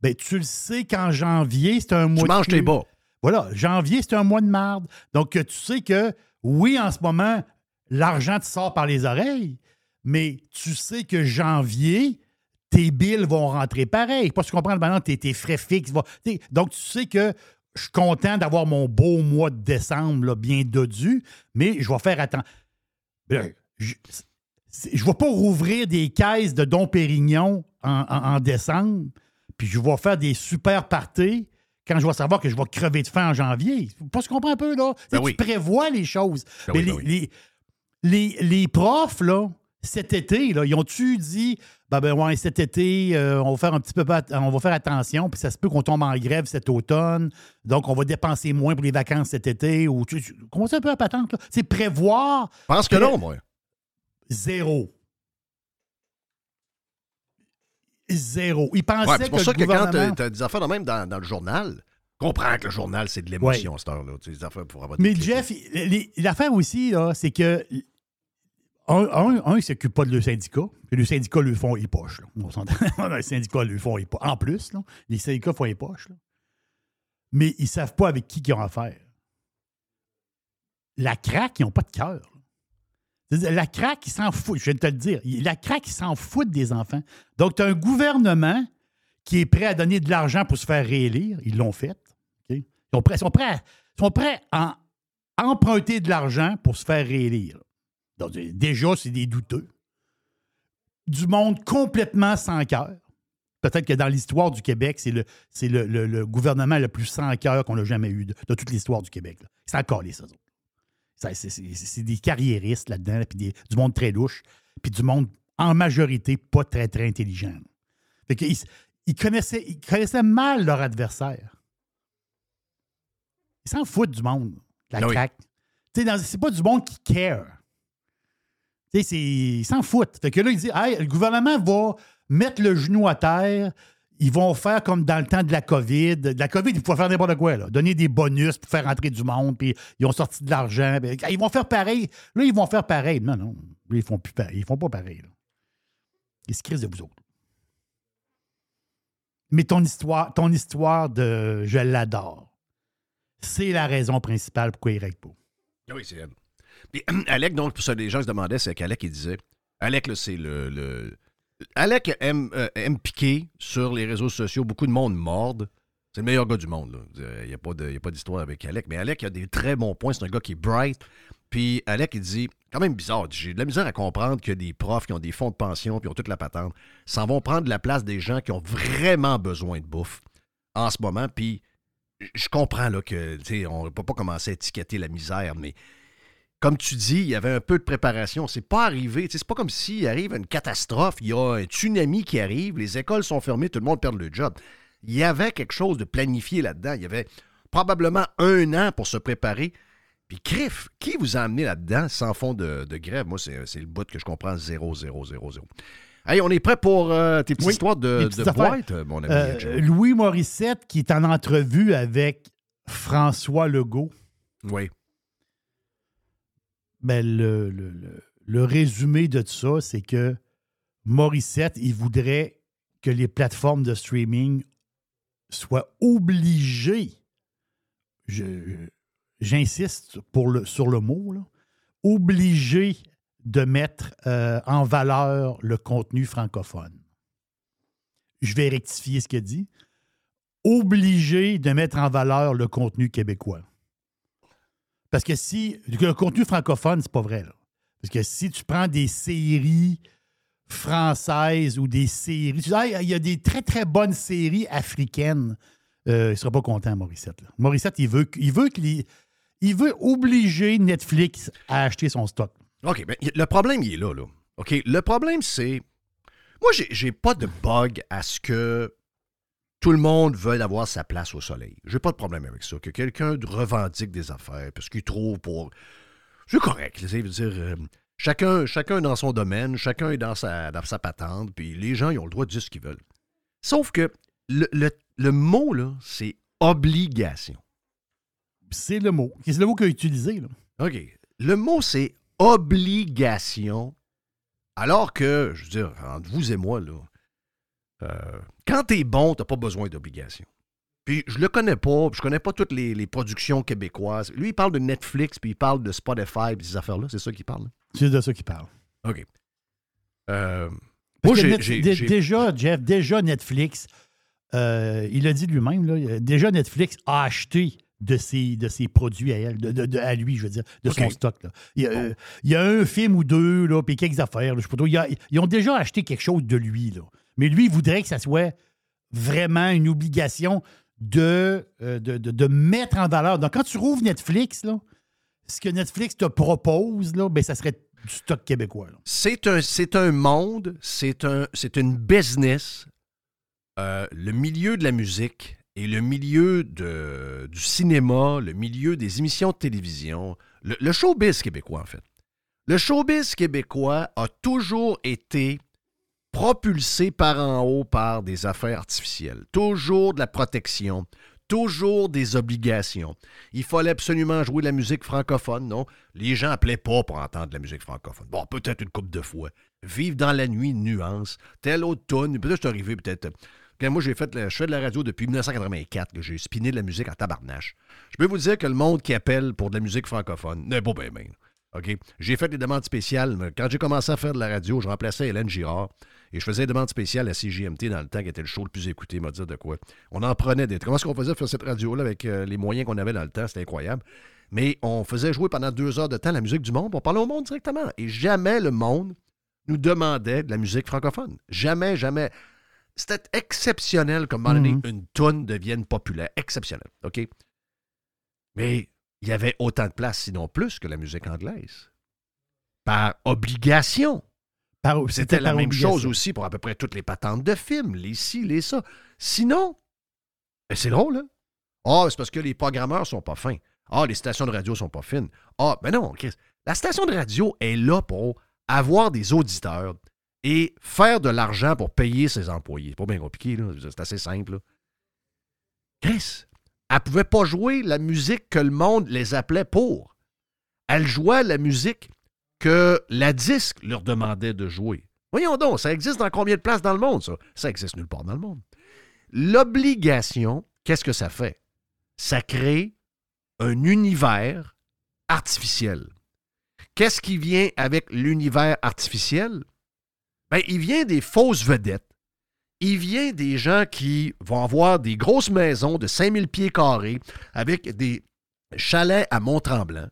Ben, tu le sais qu'en janvier, c'est un mois Tu de manges tes bas. Voilà, janvier, c'est un mois de marde. Donc, tu sais que, oui, en ce moment, l'argent te sort par les oreilles, mais tu sais que janvier, tes billes vont rentrer pareil. Pas tu comprends maintenant, tes, tes frais fixes. vont- Donc, tu sais que je suis content d'avoir mon beau mois de décembre là, bien dodu, mais je vais faire attention. Je ne vais pas rouvrir des caisses de Dom Pérignon en, en- en décembre, puis je vais faire des super parties quand je vais savoir que je vais crever de faim en janvier. Pas tu comprends un peu, là? Tu Ben oui. Tu prévois les choses. Ben Mais oui, les, ben oui. les- les- les profs, là, cet été, là, ils ont-tu dit ben, ben ouais, cet été, euh, on va faire un petit peu on va faire attention, puis ça se peut qu'on tombe en grève cet automne, donc on va dépenser moins pour les vacances cet été, ou tu, tu commences un peu à patente, là. C'est prévoir Je pense que non, moi. Zéro. Zéro. Ils pensaient Ouais, c'est pour que ça le que quand tu as des affaires de même dans, dans le journal, comprends que le journal, c'est de l'émotion, cette heure-là. Tu sais, des affaires pour avoir des Mais. Jeff, il- l'affaire aussi, c'est que un, un, un, il s'occupe pas de le syndicat. Puis le syndicat lui font les poches. Là. Le syndicat lui font les poches. En plus, là, les syndicats font les poches. là. Mais ils savent pas avec qui ils ont affaire. La craque, ils n'ont pas de cœur. La craque, ils s'en foutent. Je viens de te le dire. La craque, ils s'en foutent des enfants. Donc, tu as un gouvernement qui est prêt à donner de l'argent pour se faire réélire. Ils l'ont fait. Ils sont prêts, sont prêts, à, emprunter de l'argent pour se faire réélire. Déjà, c'est des douteux. Du monde complètement sans cœur. Peut-être que dans l'histoire du Québec, c'est le, gouvernement le plus sans cœur qu'on a jamais eu de, toute l'histoire du Québec. C'est encore les. Ça, c'est, des carriéristes là-dedans, là, puis des- du monde très louche, puis du monde en majorité pas très, très intelligent. Fait ils, connaissaient, ils connaissaient mal leur adversaire. Ils s'en foutent du monde, la Ah oui. craque. C'est pas du monde qui care. Ils s'en foutent. Fait que là, ils disent, hey, le gouvernement va mettre le genou à terre. Ils vont faire comme dans le temps de la COVID. De la COVID, ils pouvaient faire n'importe quoi. Là. Donner des bonus pour faire rentrer du monde, puis ils ont sorti de l'argent. Ils vont faire pareil. Là, ils vont faire pareil. Non, non. Là, ils font plus pareil. Ils font pas pareil. Là. Ils se crisent de vous autres. Mais ton histoire, ton histoire de je l'adore, c'est la raison principale pourquoi il règle pas. Ah Oui, c'est elle. Puis, Alec, donc, pour ça, les gens se demandaient, c'est qu'Alec, il disait. Alec, c'est le, le- Alec aime, euh, aime piquer sur les réseaux sociaux. Beaucoup de monde morde. C'est le meilleur gars du monde. Il n'y y a pas d'histoire avec Alec. Mais Alec, a des très bons points. C'est un gars qui est bright. Puis Alec, il dit, quand même bizarre, j'ai de la misère à comprendre que des profs qui ont des fonds de pension puis ont toute la patente s'en vont prendre la place des gens qui ont vraiment besoin de bouffe en ce moment. Puis je comprends là, que on ne peut pas commencer à étiqueter la misère, mais comme tu dis, il y avait un peu de préparation. C'est pas arrivé. C'est pas comme s'il arrive une catastrophe, il y a un tsunami qui arrive, les écoles sont fermées, tout le monde perd le job. Il y avait quelque chose de planifié là-dedans. Il y avait probablement un an pour se préparer. Puis, Criff, qui vous a amené là-dedans sans fond de, de grève? Moi, c'est le bout que je comprends 0, 0, 0, 0. Hey, on est prêt pour euh, tes petites Oui, histoires de, petites de boîte, mon ami Euh? Louis Morissette qui est en entrevue avec François Legault. Oui. Ben, le, le- le- résumé de tout ça, c'est que Morissette, il voudrait que les plateformes de streaming soient obligées, j'insiste sur le mot, là, obligées de mettre euh, en valeur le contenu francophone. Je vais rectifier ce qu'il dit. Obligé de mettre en valeur le contenu québécois. Parce que si. Le contenu francophone, c'est pas vrai. Là. Parce que si tu prends des séries françaises ou des séries. Tu dis, il y a des très, très bonnes séries africaines. Euh, il ne sera pas content, Morissette. Morissette, il veut, il veut qu'il il veut obliger Netflix à acheter son stock. OK, ben, le problème, il est là, là. OK, le problème, c'est. Moi, j'ai pas de bug à ce que tout le monde veuille avoir sa place au soleil. J'ai pas de problème avec ça. Que quelqu'un revendique des affaires parce qu'il trouve pour. C'est correct. Je veux dire, euh, chacun, chacun dans son domaine, chacun est dans sa, dans sa patente, puis les gens, ils ont le droit de dire ce qu'ils veulent. Sauf que le, le, le mot, là, c'est obligation. C'est le mot. C'est le mot qu'il a utilisé. Là. OK. Le mot, c'est obligation. Alors que, je veux dire, entre vous et moi, là, euh, quand t'es bon, t'as pas besoin d'obligation. Puis je le connais pas, puis je connais pas toutes les, les productions québécoises. Lui, il parle de Netflix, puis il parle de Spotify, puis ces affaires-là. C'est ça qu'il parle. là? C'est de ça qu'il parle. OK. Euh, moi, j'ai- Déjà, Jeff, déjà Netflix, euh, il a dit lui-même, là, euh, déjà Netflix a acheté de ses, de ses produits à elle, de, de- de- à lui, je veux dire, de son stock. là. Il, y a, euh, il y a un film ou deux, là, puis quelques affaires, là, je sais pas trop. Il y a- ils ont déjà acheté quelque chose de lui. Là. Mais lui, il voudrait que ça soit vraiment une obligation de, euh, de, mettre en valeur. Donc, quand tu rouvres Netflix, là, ce que Netflix te propose, là, ben, ça serait du stock québécois. C'est un, monde, c'est un, une business. Euh, le milieu de la musique et le milieu du cinéma, le milieu des émissions de télévision, le showbiz québécois, en fait. Le showbiz québécois a toujours été propulsé par en haut par des affaires artificielles. Toujours de la protection, toujours des obligations. Il fallait absolument jouer de la musique francophone, non? Les gens appelaient pas pour entendre de la musique francophone. Bon, peut-être une couple de fois. Vivre dans la nuit, nuance. Telle autre tonne. Peut-être je arrivé, peut-être. Quand moi, j'ai fait, je fais de la radio depuis 1984. que J'ai spiné de la musique en tabarnache. Je peux vous dire que le monde qui appelle pour de la musique francophone n'est pas bien, bien. OK? J'ai fait des demandes spéciales. Quand j'ai commencé à faire de la radio, je remplaçais Hélène Girard et je faisais des demandes spéciales à CJMT dans le temps qui était le show le plus écouté. m'a dit de quoi. On en prenait des. Comment est-ce qu'on faisait pour faire cette radio-là avec euh, les moyens qu'on avait dans le temps? C'était incroyable. Mais on faisait jouer pendant deux heures de temps la musique du monde. On parlait au monde directement. Et jamais le monde nous demandait de la musique francophone. Jamais, jamais. C'était exceptionnel comme Mhm. une toune devienne populaire. Exceptionnel. OK? Mais il y avait autant de place, sinon plus, que la musique anglaise. Par obligation. C'était la même chose aussi pour à peu près toutes les patentes de films, les ci, les ça. Sinon, ben, c'est drôle, hein? Ah, c'est parce que les programmeurs sont pas fins. Ah, les stations de radio sont pas fines. Ah, ben non, Chris. La station de radio est là pour avoir des auditeurs et faire de l'argent pour payer ses employés. C'est pas bien compliqué, là. C'est assez simple, là. Chris, elle pouvait pas jouer la musique que le monde les appelait pour. Elle jouait la musique que la disque leur demandait de jouer. Voyons donc, ça existe dans combien de places dans le monde, ça? Ça existe nulle part dans le monde. L'obligation, qu'est-ce que ça fait? Ça crée un univers artificiel. Qu'est-ce qui vient avec l'univers artificiel? Ben, il vient des fausses vedettes. Il vient des gens qui vont avoir des grosses maisons de 5000 pieds carrés avec des chalets à Mont-Tremblant.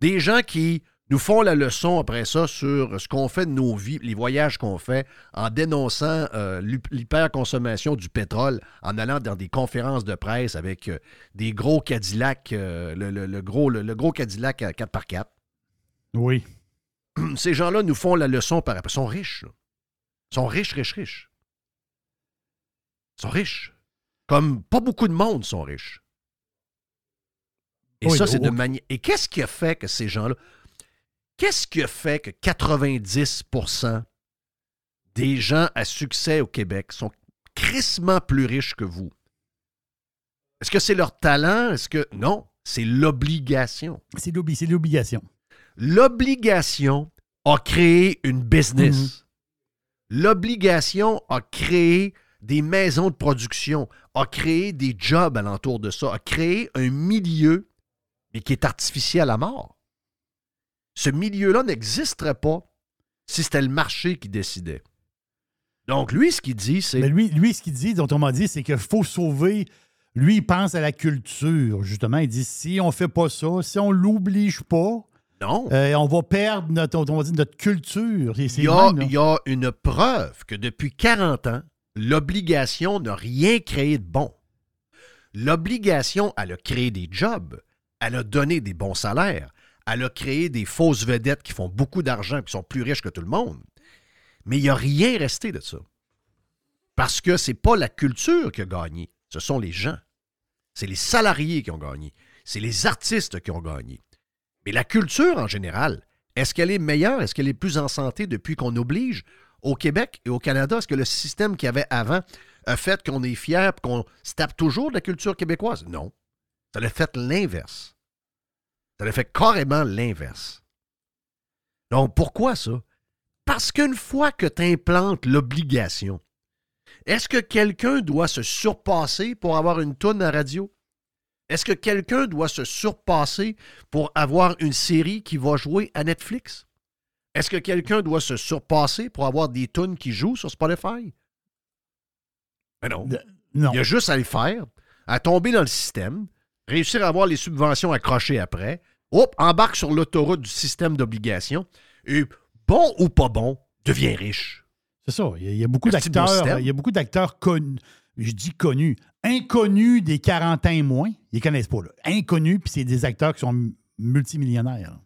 Des gens qui nous font la leçon après ça sur ce qu'on fait de nos vies, les voyages qu'on fait, en dénonçant euh, l'hyp- l'hyperconsommation du pétrole, en allant dans des conférences de presse avec euh, des gros Cadillacs, euh, le, le- le gros, le, le gros Cadillac à 4x4. Oui. Ces gens-là nous font la leçon par après. Ils sont riches. là. Ils sont riches, riches, riches. Ils sont riches. Comme pas beaucoup de monde sont riches. Et Oui, ça, c'est de manière. Et qu'est-ce qui a fait que ces gens-là. Qu'est-ce qui a fait que 90% des gens à succès au Québec sont crissement plus riches que vous? Est-ce que c'est leur talent? Est-ce que. Non, c'est l'obligation. C'est l'obli- c'est l'obligation. L'obligation a créé une business. L'obligation a créé des maisons de production, a créé des jobs alentour de ça, a créé un milieu, mais qui est artificiel à mort. Ce milieu-là n'existerait pas si c'était le marché qui décidait. Donc, lui, ce qu'il dit, c'est. Mais lui, lui, ce qu'il dit, autrement dit, c'est qu'il faut sauver. Lui, il pense à la culture, justement. Il dit si on fait pas ça, si on l'oblige pas, Non. euh, on va perdre notre, on culture. Il y, a, même, il y a une preuve que depuis 40 ans, l'obligation n'a rien créé de bon. L'obligation, elle a créé des jobs, elle a donné des bons salaires, elle a créé des fausses vedettes qui font beaucoup d'argent et qui sont plus riches que tout le monde. Mais il n'y a rien resté de ça. Parce que ce n'est pas la culture qui a gagné, ce sont les gens. C'est les salariés qui ont gagné. C'est les artistes qui ont gagné. Mais la culture en général, est-ce qu'elle est meilleure? Est-ce qu'elle est plus en santé depuis qu'on oblige au Québec et au Canada? Est-ce que le système qu'il y avait avant a fait qu'on est fier et qu'on se tape toujours de la culture québécoise? Non. Ça l'a fait l'inverse. Ça l'a fait carrément l'inverse. Donc, pourquoi ça? Parce qu'une fois que tu implantes l'obligation, est-ce que quelqu'un doit se surpasser pour avoir une toune à radio? Est-ce que quelqu'un doit se surpasser pour avoir une série qui va jouer à Netflix? Est-ce que quelqu'un doit se surpasser pour avoir des tunes qui jouent sur Spotify? Mais non. De- non. Il y a juste à le faire, à tomber dans le système, réussir à avoir les subventions accrochées après, hop, embarque sur l'autoroute du système d'obligation, et bon ou pas bon, devient riche. C'est ça. Il y a, il y a beaucoup d'acteurs. Il y a beaucoup d'acteurs connus. Je dis connus. Inconnus des 40 ans et moins. Ils ne connaissent pas. Là. Inconnus, puis c'est des acteurs qui sont multimillionnaires. là.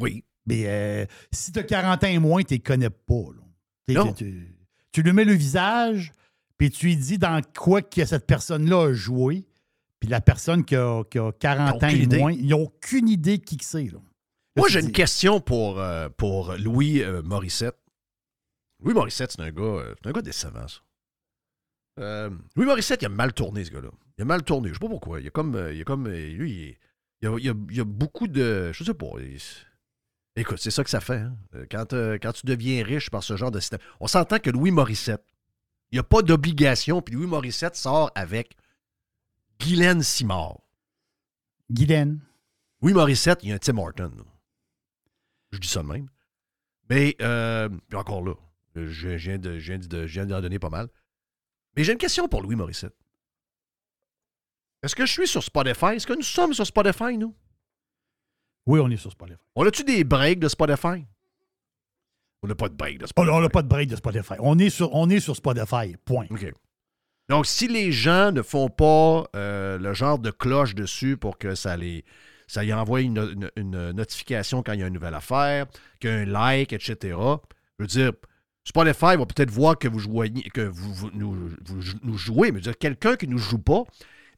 Oui. Mais euh, si tu as 40 ans et moins, tu ne les connais pas. là. T'es- Non. Tu, tu lui mets le visage, puis tu lui dis dans quoi que cette personne-là a joué. Puis la personne qui a, qui a 40 ans et idée. moins, ils n'ont aucune idée qui que c'est. Moi, j'ai une question pour, euh, pour Louis euh, Morissette. Louis Morissette, c'est un gars, euh, c'est un gars décevant, ça. Louis Morissette, il a mal tourné, ce gars-là. Il a mal tourné. Je sais pas pourquoi. Il a comme. Il a comme lui, il, il a, il a- il a beaucoup de. Je sais pas. il- écoute, c'est ça que ça fait. hein. Quand, quand tu deviens riche par ce genre de système. On s'entend que Louis Morissette, il n'y a pas d'obligation, puis Louis Morissette sort avec Guylaine Simard. Guylaine. Louis Morissette, il y a un Tim Horton. Je dis ça de même. Mais, euh, puis encore là, je, viens de- je viens de- je viens d'en donner pas mal. Mais j'ai une question pour Louis Morissette. Est-ce que je suis sur Spotify? Est-ce que nous sommes sur Spotify, nous? Oui, on est sur Spotify. On a-tu des breaks de Spotify? On n'a pas de break de Spotify. On n'a pas de break de Spotify. On est sur, on est sur Spotify. Point. OK. Donc, si les gens ne font pas euh, le genre de cloche dessus pour que ça les ça y envoie une, notification quand il y a une nouvelle affaire, qu'il y a un like, etc. Je veux dire, Spotify va peut-être voir que vous jouez, que vous, nous, jouez, mais quelqu'un qui ne nous joue pas,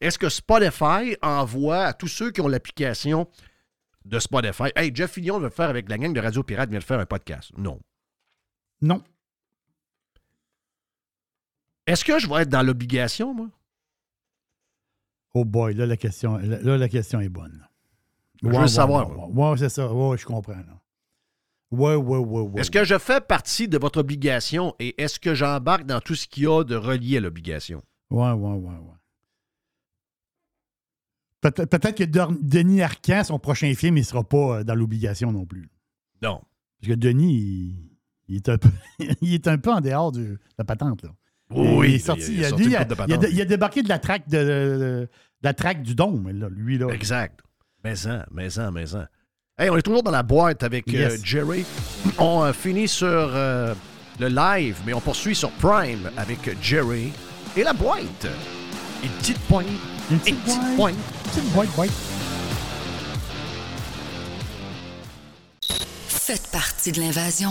est-ce que Spotify envoie à tous ceux qui ont l'application de Spotify, Hey, Jeff Fillion veut faire avec la gang de Radio Pirate, vient de faire un podcast? Non. Non. Est-ce que je vais être dans l'obligation, moi? Oh boy, là, la question, là, la question est bonne. Je veux savoir, Ouais, ouais, c'est ça. Ouais, je comprends. là. Ouais, ouais, ouais, ouais. Est-ce que je fais partie de votre obligation et est-ce que j'embarque dans tout ce qu'il y a de relié à l'obligation? Ouais, ouais, ouais, ouais. Peut- Peut-être que Denis Arcand, son prochain film, il ne sera pas euh, dans l'obligation non plus. Non. Parce que Denis, il, il est, un peu, il est un peu en dehors de la patente. Là. Oui, il est sorti. il a il, a, sorti lui, une il a- coupe de il a- patente. il a débarqué de la traque de, de- de la traque du dôme, là, lui là. Exact. Maison, maison, maison. Hey, on est toujours dans la boîte avec euh. Jerry. On euh, finit sur euh, le live, mais on poursuit sur Prime avec Jerry et la boîte. Une petite poigne. Une Une petite petite boîte. poigne. Petite boîte, boîte. Faites partie de l'invasion.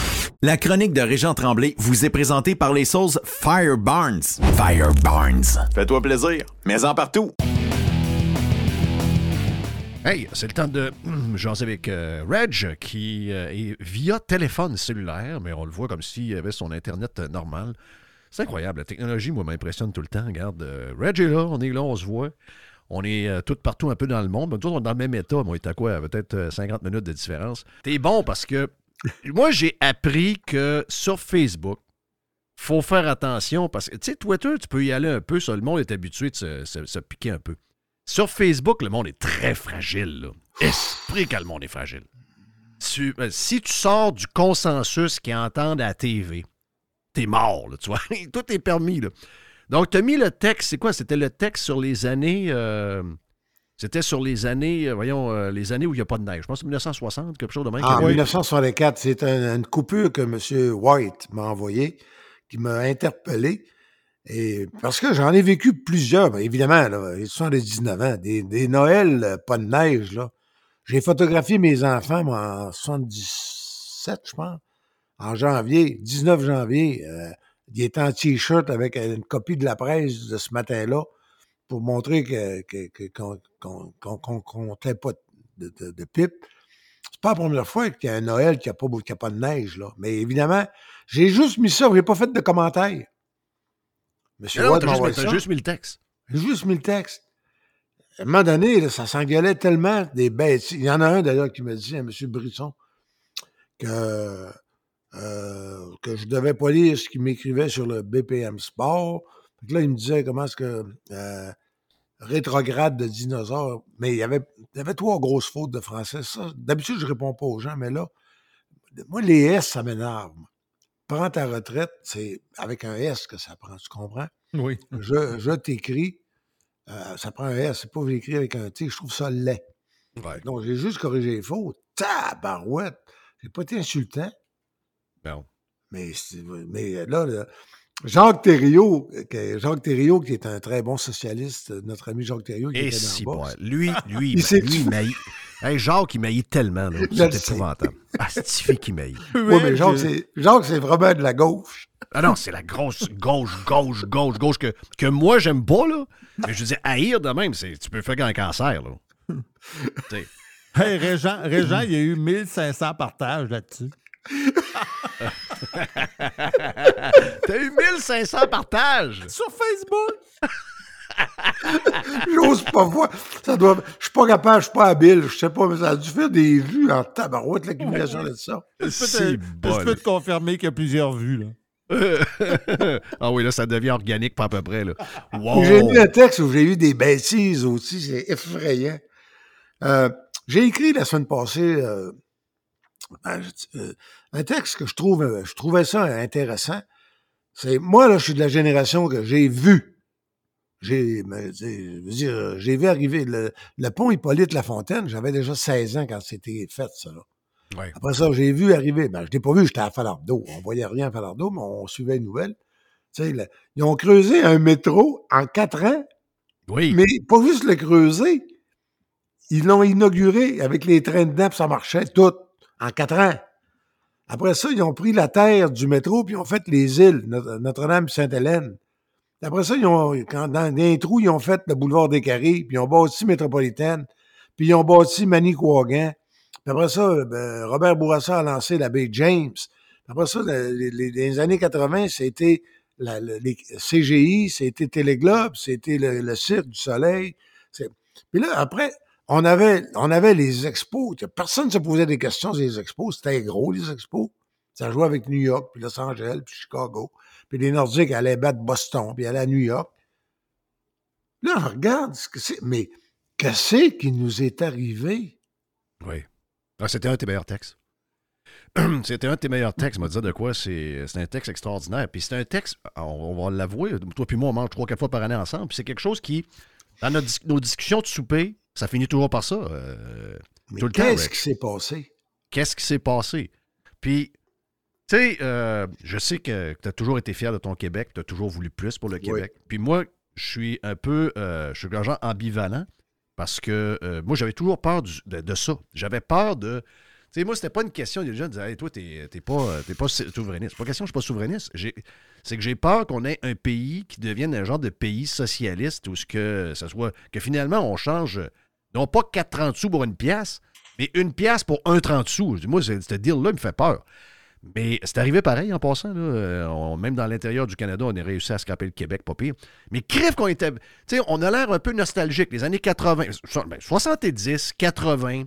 La chronique de Régent Tremblay vous est présentée par les sauces Fire Barnes. Fire Barnes. Fais-toi plaisir, mais en partout. Hey, c'est le temps de jaser avec euh, Reg, qui euh, est via téléphone cellulaire, mais on le voit comme s'il avait son Internet euh, normal. C'est incroyable, la technologie, moi, m'impressionne tout le temps. Regarde, Reg est là, on est là, on se voit. On est tout partout un peu dans le monde. Mais on est dans le même état. Moi, il à quoi? Peut-être 50 minutes de différence. T'es bon parce que moi, j'ai appris que sur Facebook, faut faire attention parce que, tu sais, Twitter, tu peux y aller un peu. Ça, le monde est habitué de se piquer un peu. Sur Facebook, le monde est très fragile. Esprit que le monde est fragile. Euh, si tu sors du consensus qui entendent à la TV, t'es mort, tu vois. Tout est permis. Donc, tu as mis le texte, c'est quoi? C'était le texte sur les années. Euh, c'était sur les années, euh, voyons, les années où il n'y a pas de neige. Je pense que c'est 1960, quelque chose de même. Ah, 1964, c'est une coupure que M. White m'a envoyée, qui m'a interpellé. Et parce que j'en ai vécu plusieurs, évidemment, là, ils sont des 19 ans, des, des Noëls, euh, pas de neige, là. J'ai photographié mes enfants, moi, en 77, je pense, en janvier, 19 janvier. Euh, ils étaient en t-shirt avec une copie de la presse de ce matin-là pour montrer que, qu'on que, comptait pas de, de, de pipe. C'est pas la première fois qu'il y a un Noël qui n'a pas, pas de neige, là. Mais évidemment, j'ai juste mis ça, j'ai pas fait de commentaires. Monsieur Watt juste, juste mis le texte. J'ai juste mis le texte. À un moment donné, ça s'engueulait tellement des bêtes. Il y en a un d'ailleurs qui me dit, M. Brisson, que, euh, que je devais pas lire ce qu'il m'écrivait sur le BPM Sport. là, il me disait comment est-ce que euh, rétrograde de dinosaures. Mais il y, avait, il y avait trois grosses fautes de français. d'habitude, je réponds pas aux gens, mais là, moi, les S, ça m'énerve prends ta retraite, c'est avec un S que ça prend, tu comprends? Oui. Je, je t'écris, euh, ça prend un S, c'est pas écrit avec un T, je trouve ça laid. Donc, j'ai juste corrigé les fautes. Tabarouette! J'ai pas été insultant. Non. Mais, mais là, là Jacques Thériault, Jacques Thériault, qui est un très bon socialiste, notre ami Jacques Thériault, qui Et était si dans la Lui, lui, lui, il maillit. Hey, Jacques, il maillit tellement. C'est épouvantable. Ah, c'est qui maillit. Oui, mais Jacques, c'est, Jacques, c'est vraiment de la gauche. Ah non, c'est la grosse gauche, gauche, gauche, gauche que, que moi, j'aime pas, là. Mais je veux dire, haïr de même, c'est, tu peux faire un cancer, là. hey, Régent, Régent, il y a eu 1500 partages là-dessus. T'as eu 1500 partages! Sur Facebook! J'ose pas voir. Ça doit... Je suis pas capable, je suis pas habile. Je sais pas, mais ça a dû faire des vues en tabarouette, l'accumulation de ça. C'est Je peux te confirmer qu'il y a plusieurs vues, là? ah oui, là, ça devient organique pas à peu près. Là. Wow. J'ai lu un texte où j'ai eu des bêtises aussi, c'est effrayant. Euh, j'ai écrit la semaine passée euh, un, euh, un texte que je trouve, euh, je trouvais ça intéressant. C'est moi là, je suis de la génération que j'ai vu. J'ai, dire, j'ai vu arriver le, le pont Hippolyte Lafontaine. J'avais déjà 16 ans quand c'était fait ça. Là. Ouais. Après ça, j'ai vu arriver. Ben, je l'ai pas vu, j'étais à Falardeau. On voyait rien à Falardeau, mais on suivait les nouvelles. Tu sais, le- ils ont creusé un métro en quatre ans, Oui. mais pas juste le creuser. Ils l'ont inauguré avec les trains dedans, puis ça marchait tout en quatre ans. Après ça, ils ont pris la terre du métro, puis ils ont fait les îles, Notre- Notre-Dame Sainte-Hélène. Après ça, ils ont, quand, dans les trous, ils ont fait le boulevard des Carrés, puis ils ont bâti Métropolitaine, puis ils ont bâti Manicouagan. Puis après ça, ben, Robert Bourassa a lancé la baie James. Après ça, le- les, les- les années 80, c'était la- le- les CGI, c'était Téléglobe, c'était le, le Cirque du Soleil. Puis là, après, on avait, les expos. Personne ne se posait des questions sur les expos. C'était gros, les expos. Ça jouait avec New York, puis Los Angeles, puis Chicago. Puis les Nordiques allaient battre Boston, puis allaient à New York. Là, regarde ce que c'est. Mais qu'est-ce qui nous est arrivé? Oui. Ah, c'était un de tes meilleurs textes. c'était un de tes meilleurs textes. m'a dit de quoi c'est un texte extraordinaire. Puis c'est un texte, on, va l'avouer, toi puis moi, on mange trois, quatre fois par année ensemble. Puis c'est quelque chose qui, dans nos discussions de souper, ça finit toujours par ça. euh, Mais qu'est-ce qui s'est passé? Qu'est-ce qui s'est passé? Puis, tu sais, euh, je sais que tu as toujours été fier de ton Québec, tu as toujours voulu plus pour le Québec. Puis moi, je suis un peu, euh, je suis un genre ambivalent parce que moi, j'avais toujours peur du- de, de ça. J'avais peur de. Tu sais, moi, c'était pas une question. Les gens disaient, hey, toi, t'es t'es pas, t'es pas souverainiste. Pas question, je suis pas souverainiste. C'est que j'ai peur qu'on ait un pays qui devienne un genre de pays socialiste où ce que ça soit. que finalement, on change, non pas 4,30 sous pour une pièce, mais une pièce pour 1,30 sous. Je dis, Moi, ce deal-là me fait peur. Mais c'est arrivé pareil en passant. Là. Euh, on- même dans l'intérieur du Canada, on a réussi à scraper le Québec, pas pire. Mais crève qu'on était. Tu sais, on a l'air un peu nostalgique. Les années 80, so- ben, 70, 80,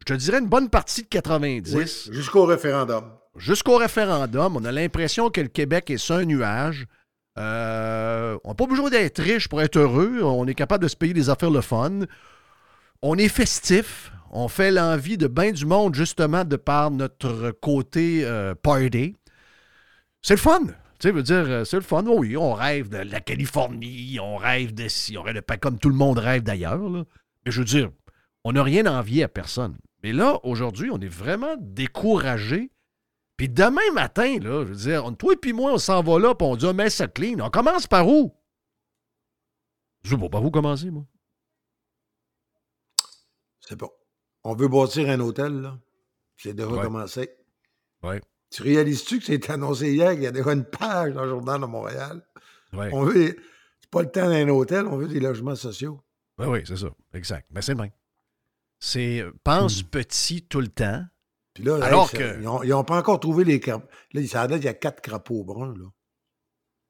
je te dirais une bonne partie de 90 Jusqu'au référendum. jusqu'au référendum, on a l'impression que le Québec est sur un nuage. Euh, on n'a pas besoin d'être riche pour être heureux. On est capable de se payer des affaires le fun. On est festif. On fait l'envie de bien du monde, justement, de par notre côté euh, party. C'est le fun. Tu sais, veut dire, euh, c'est le fun. Oui, on rêve de la Californie, on rêve de ci, on rêve de pas comme tout le monde rêve d'ailleurs. Mais je veux dire, on n'a rien à envier à personne. Mais là, aujourd'hui, on est vraiment découragé. Puis demain matin, là, je veux dire, toi et puis moi, on s'en va là, puis on dit, ah, mais ça clean. On commence par où? Je sais pas par où commencer, moi. C'est bon. On veut bâtir un hôtel, là. C'est déjà Ouais. commencé. Ouais. Tu réalises-tu que c'est annoncé hier qu'il y a déjà une page dans le Journal de Montréal? Ouais. On veut. C'est pas le temps d'un hôtel, on veut des logements sociaux. Oui, oui, c'est ça. Exact. Mais c'est même. C'est euh, pense petit tout le temps. Puis là, Alors hey, ça- que- Ils n'ont pas encore trouvé les crapauds. Là, ça a l'air qu'il y a quatre crapauds bruns, là.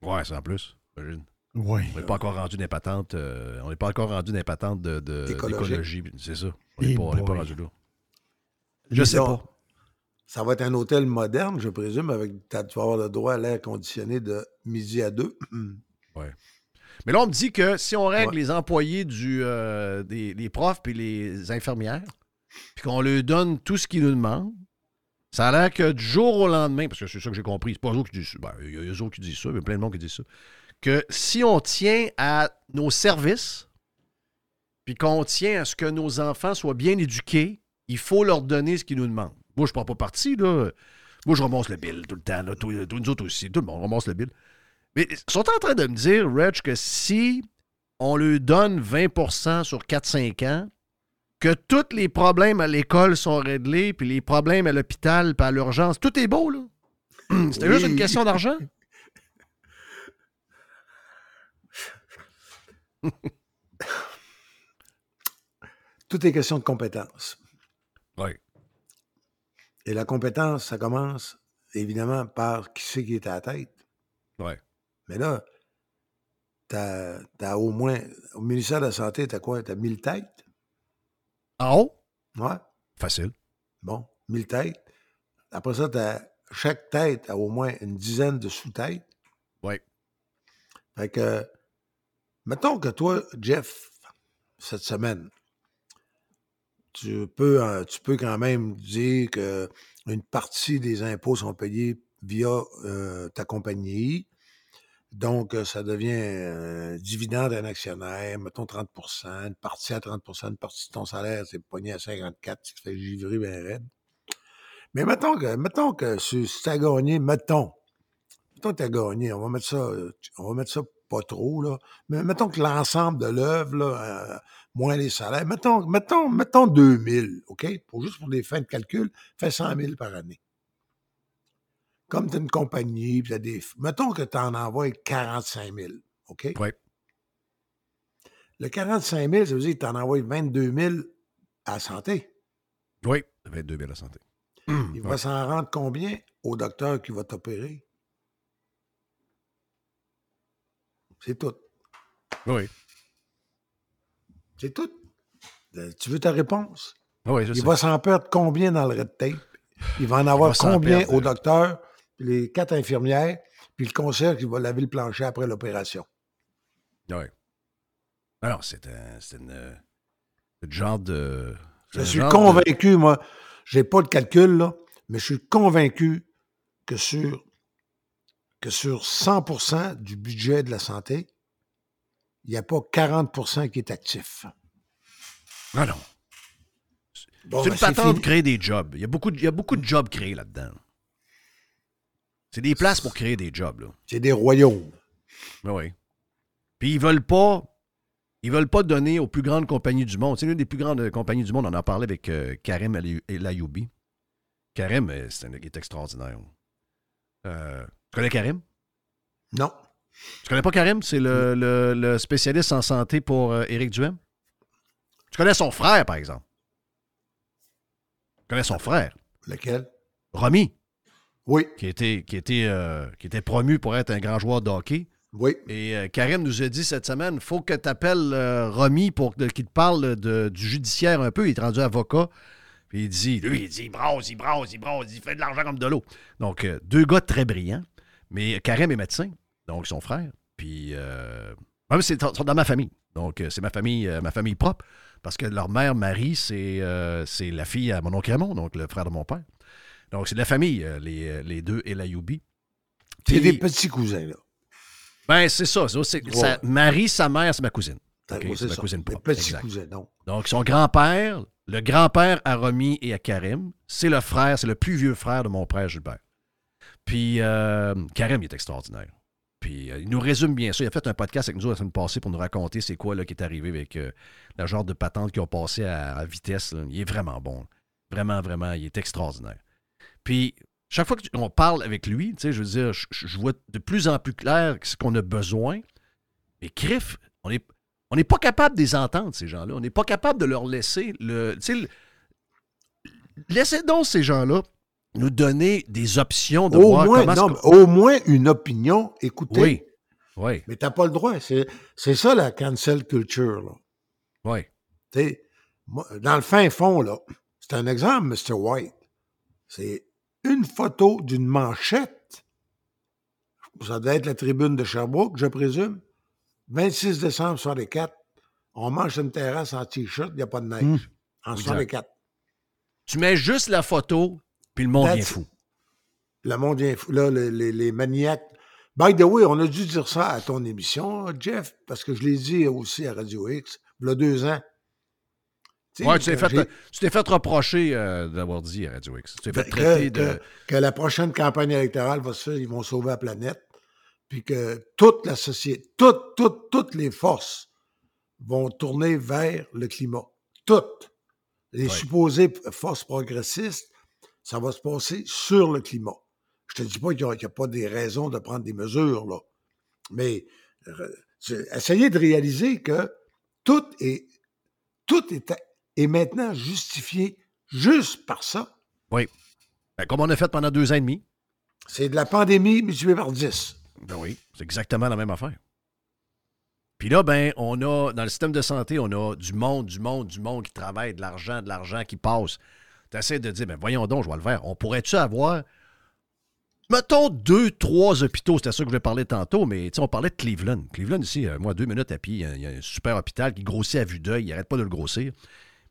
Ouais, c'est en plus. Imagine. Oui. On n'est pas encore rendu d'impatente. euh, on n'est pas encore rendu d'impatante de, de- D'écologie. C'est ça. On n'est pas, rendu là. Je sais Là, pas. Ça va être un hôtel moderne, je présume, avec tu vas avoir le droit à l'air conditionné de midi à deux. Mais là, on me dit que si on règle Ouais. les employés du, euh, des, profs et les infirmières, puis qu'on leur donne tout ce qu'ils nous demandent, ça a l'air que du jour au lendemain, parce que c'est ça que j'ai compris, c'est pas eux qui disent ça, ben, il y a eux autres qui disent ça, il y a plein de monde qui dit ça, que si on tient à nos services, puis qu'on tient à ce que nos enfants soient bien éduqués, il faut leur donner ce qu'ils nous demandent. Moi, je ne prends pas parti, là. Moi, je remonte le bill tout le temps, là. Tous nous autres aussi, tout le monde remonte le bill. Mais ils sont en train de me dire, Reg, que si on lui donne 20% sur 4-5 ans, que tous les problèmes à l'école sont réglés, puis les problèmes à l'hôpital, puis à l'urgence, tout est beau, là. C'était juste une question d'argent? Tout est question de compétences. Oui. Et la compétence, ça commence évidemment par qui c'est qui est à la tête. Ouais. Mais là, t'as as au moins, au ministère de la Santé, t'as quoi? T'as 1000 têtes? En haut? Ouais. Facile. Bon, 1000 têtes. Après ça, chaque tête a au moins une dizaine de sous-têtes. Oui. Fait que, mettons que toi, Jeff, cette semaine, tu peux, euh, tu peux quand même dire que une partie des impôts sont payés via euh, ta compagnie. Donc, euh, ça devient un dividende d'un actionnaire, mettons 30% une partie à 30% une partie de ton salaire, c'est pogné à 54, ce qui fait givrer bien raide. Mais mettons que, que si tu as gagné, mettons, mettons que tu as gagné, on va mettre ça, on va mettre ça pas trop, là, mais mettons que l'ensemble de l'œuvre, là, euh, moins les salaires, mettons, mettons, mettons 2000, OK? Pour, juste pour des fins de calcul, fait 100 000 par année. Comme tu as une compagnie, puis tu as des. Mettons que tu en envoies 45 000, OK? Oui. Le 45 000, ça veut dire que tu en envoies 22 000 à la santé. Oui, 22 000 à la santé. Il va s'en rendre combien au docteur qui va t'opérer? C'est tout. Oui. C'est tout. Euh, Tu veux ta réponse? Oui, je Il sais. va s'en perdre combien dans le red tape? Il va en avoir va combien perdre. au docteur, puis les quatre infirmières, puis le concierge qui va laver le plancher après l'opération? Oui. Alors, c'est un, c'est une, euh, le genre de. Je suis genre de- convaincu, moi, j'ai pas le calcul, là, mais je suis convaincu que sur, que sur 100% du budget de la santé, il n'y a pas 40% qui est actif. Ah non. Bon, c'est ben, une patente de créer des jobs. Il y a beaucoup de, il y a beaucoup de jobs créés là-dedans. C'est des places pour créer des jobs. C'est des royaumes. Oui, oui. Puis ils veulent pas. Ils veulent pas donner aux plus grandes compagnies du monde. C'est l'une des plus grandes compagnies du monde. On en a parlé avec euh, Karim El- Ayoubi. Karim, euh, c'est un, il est extraordinaire. Euh, tu connais Karim? Non. Tu connais pas Karim? C'est le, le- le spécialiste en santé pour euh, Éric Duhem. Tu connais son frère, par exemple? Tu connais son frère, Lequel? Romy, Oui. qui était, qui, était, euh, qui était promu pour être un grand joueur de hockey. Oui. Et euh, Karim nous a dit cette semaine, faut que tu appelles Romy pour qu'il te parle de- du judiciaire un peu. Il est rendu avocat. Puis il dit, lui, il dit, il brasse, il brasse, il brasse, il fait de l'argent comme de l'eau. Donc, deux gars très brillants. Mais Karim est médecin, donc son frère. Puis, euh, même c'est dans ma famille. Donc, euh, c'est ma famille, euh, ma famille propre. Parce que leur mère, Marie, c'est euh, la fille à mon oncle Raymond, donc le frère de mon père. Donc, c'est de la famille, les, les deux et la Youbi. C'est des petits cousins, là. ben, c'est ça. Ouais. Marie, sa mère, c'est ma cousine. Ouais, OK, c'est ma cousine propre. non. Donc, son grand-père, le grand-père à Romy et à Karim, c'est le frère, c'est le plus vieux frère de mon père Gilbert. Puis, euh, Karim, il est extraordinaire. Puis, euh, il nous résume bien ça. Il a fait un podcast avec nous la semaine passée pour nous raconter c'est quoi qui est arrivé avec euh, le genre de patente qui ont passé à, vitesse. Il est vraiment bon. Vraiment, vraiment, il est extraordinaire. Puis, chaque fois qu'on parle avec lui, je veux dire, je, vois de plus en plus clair ce qu'on a besoin. Mais Criff, on est, on n'est pas capable de les entendre, ces gens-là. On n'est pas capable de leur laisser le. le- Laissez donc ces gens-là nous donner des options de Au voir moins, comment. non, au moins une opinion, écoutez. Oui. Oui, Mais t'as pas le droit. C'est c'est ça la cancel culture, là. oui. Dans le fin fond, là, c'est un exemple, Mr. White. C'est une photo d'une manchette. Ça doit être la tribune de Sherbrooke, je présume. 26 décembre 64. On mange une terrasse en T-shirt, il n'y a pas de neige. Hum. En Exact. 64. Tu mets juste la photo, puis le monde That's vient fou. Le monde vient fou. Là, les, les- les maniaques. By the way, on a dû dire ça à ton émission, Jeff, parce que je l'ai dit aussi à Radio X, il y a deux ans. Tu sais, Ouais, tu t'es fait, tu reprocher euh, d'avoir dit à Radio X. Tu t'es fait que, traiter que- de. que la prochaine campagne électorale va se faire, ils vont sauver la planète, puis que toute la société, toutes, toutes, toutes les forces vont tourner vers le climat. Toutes. Les Ouais. supposées forces progressistes, ça va se passer sur le climat. Je te dis pas qu'il n'y a, pas des raisons de prendre des mesures, là. Mais essayez de réaliser que tout est, tout est, est maintenant justifié juste par ça. Oui. Ben, comme on a fait pendant deux ans et demi. C'est de la pandémie multipliée par 10. Ben oui, c'est exactement la même affaire. Puis là, ben, on a, dans le système de santé, on a du monde, du monde, du monde qui travaille, de l'argent, de l'argent qui passe. Tu essaies de dire, ben voyons donc, je vais le faire. On pourrait-tu avoir, mettons, deux, trois hôpitaux, c'était ça que je voulais parler tantôt, mais tu sais, on parlait de Cleveland. Cleveland, ici, euh, moi, deux minutes à pied, il y a- il y, a un super hôpital qui grossit à vue d'œil, il n'arrête pas de le grossir.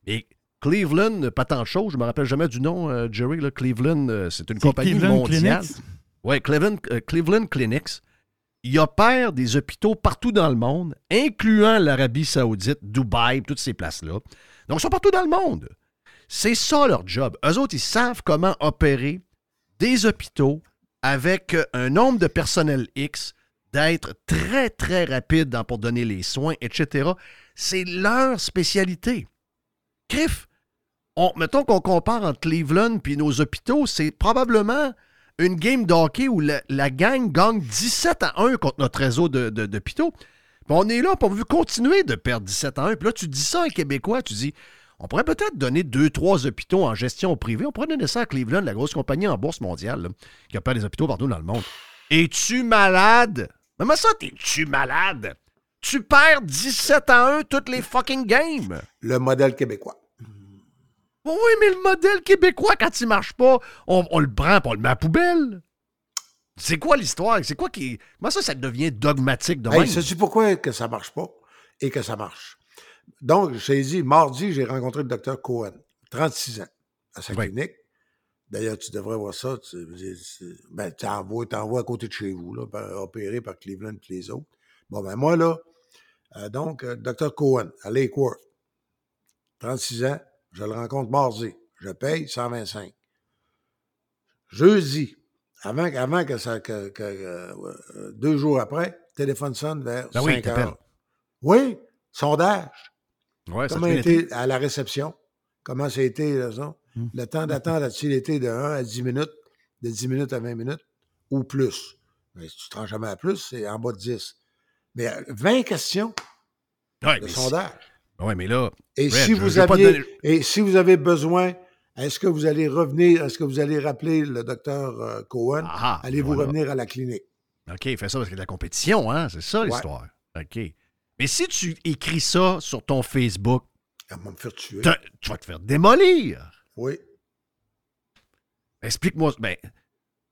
Et Cleveland, pas tant de choses, je me rappelle jamais du nom, euh, Jerry, là, Cleveland, euh, c'est une compagnie Cleveland mondiale. Oui, Cleveland, euh, Cleveland Clinics. Il opère des hôpitaux partout dans le monde, incluant l'Arabie Saoudite, Dubaï, toutes ces places-là. Donc, ils sont partout dans le monde. C'est ça leur job. Eux autres, ils savent comment opérer des hôpitaux avec euh, un nombre de personnel X, d'être très, très rapide pour donner les soins, etc. C'est leur spécialité. Criff, on- mettons qu'on compare entre Cleveland puis nos hôpitaux, c'est probablement une game d'hockey où la, gang gagne 17 à 1 contre notre réseau d'hôpitaux. On est là pour continuer de perdre 17 à 1. Puis là, tu dis ça à un Québécois, tu dis, on pourrait peut-être donner deux, trois hôpitaux en gestion privée. On pourrait donner ça à Cleveland, la grosse compagnie en bourse mondiale, là, qui opère des hôpitaux partout dans le monde. Es-tu malade? Comment ça, t'es-tu malade? Tu perds 17 à 1 toutes les fucking games. Le modèle québécois. Oui, mais le modèle québécois, quand il marche pas, on, on le prend et on le met à la poubelle. C'est quoi l'histoire? C'est quoi qui. Comment ça, ça devient dogmatique de même? Hey, sais-tu pourquoi que ça marche pas et que ça marche? Donc, j'ai dit, mardi, j'ai rencontré le docteur Cohen, 36 ans, à sa Oui. clinique. D'ailleurs, tu devrais voir ça. Tu ben, t'envoies, t'envoies à côté de chez vous, là, opéré par Cleveland et les autres. Bon, ben moi, là, euh, donc, euh, docteur Cohen, à Lake Worth, 36 ans, je le rencontre mardi. Je paye 125. Jeudi, avant, avant que ça. Que, que, euh, deux jours après, téléphone sonne vers Ben oui, 5 il t'appelle. heures. Oui, sondage. Ouais, Comment a fait été à la réception? Comment ça a été, là, ça? Hmm. Le temps d'attente a-t-il été de 1 à 10 minutes, de 10 minutes à 20 minutes ou plus? Mais si tu te rends jamais à plus, c'est en bas de 10. Mais euh, 20 questions Ouais, de mais sondage. c'est- ouais, mais là. Et Red, si vous aviez, donner- et si vous avez besoin, est-ce que vous allez revenir, est-ce que vous allez rappeler le docteur euh, Cohen? Ah, Allez-vous voilà. revenir à la clinique? OK, fais ça parce qu'il y a de la compétition, hein? C'est ça l'histoire. OK. Mais si tu écris ça sur ton Facebook, Elle va me faire tuer. tu vas te faire démolir. Oui. Explique-moi. Ben,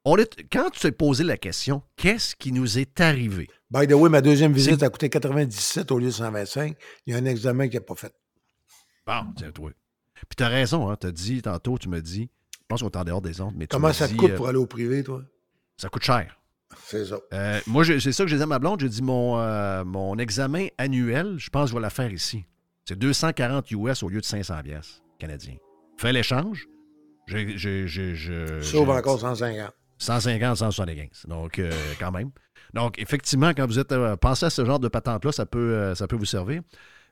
on est, quand tu t'es posé la question, qu'est-ce qui nous est arrivé? By the way, ma deuxième visite a coûté 97 au lieu de 125. Il y a un examen qui n'a pas fait. Bon, tiens, toi. Puis t'as raison, hein? T'as dit tantôt, tu me dis, je pense qu'on est en dehors des ondes, mais tu Comment m'as ça te dit, coûte euh, pour aller au privé, toi? Ça coûte cher. C'est ça. Euh, moi, c'est ça que j'ai dit à ma blonde. J'ai dit mon, euh, mon examen annuel, je pense que je vais la faire ici. C'est 240 US au lieu de 500 pièces canadiens. Fais l'échange. Je- Sauve encore 150. 150, 175. Donc, euh, quand même. Donc, effectivement, quand vous êtes pensez à ce genre de patente-là, ça peut, ça peut vous servir.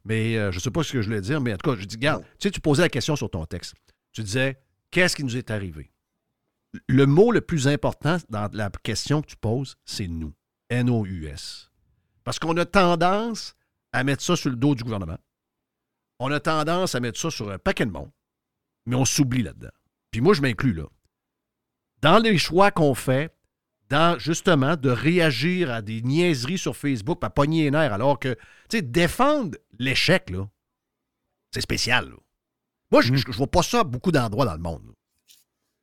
Mais je ne sais pas ce que je voulais dire, mais en tout cas, je dis, garde, tu sais, tu posais la question sur ton texte. Tu disais, qu'est-ce qui nous est arrivé? Le mot le plus important dans la question que tu poses, c'est nous. N-O-U-S. Parce qu'on a tendance à mettre ça sur le dos du gouvernement. On a tendance à mettre ça sur un paquet de monde, mais on s'oublie là-dedans. Puis moi, je m'inclus là dans les choix qu'on fait, dans justement de réagir à des niaiseries sur Facebook, à pogner les nerfs, alors que, tu sais, défendre l'échec, là, c'est spécial. là. Moi, je ne vois pas ça à beaucoup d'endroits dans le monde. là.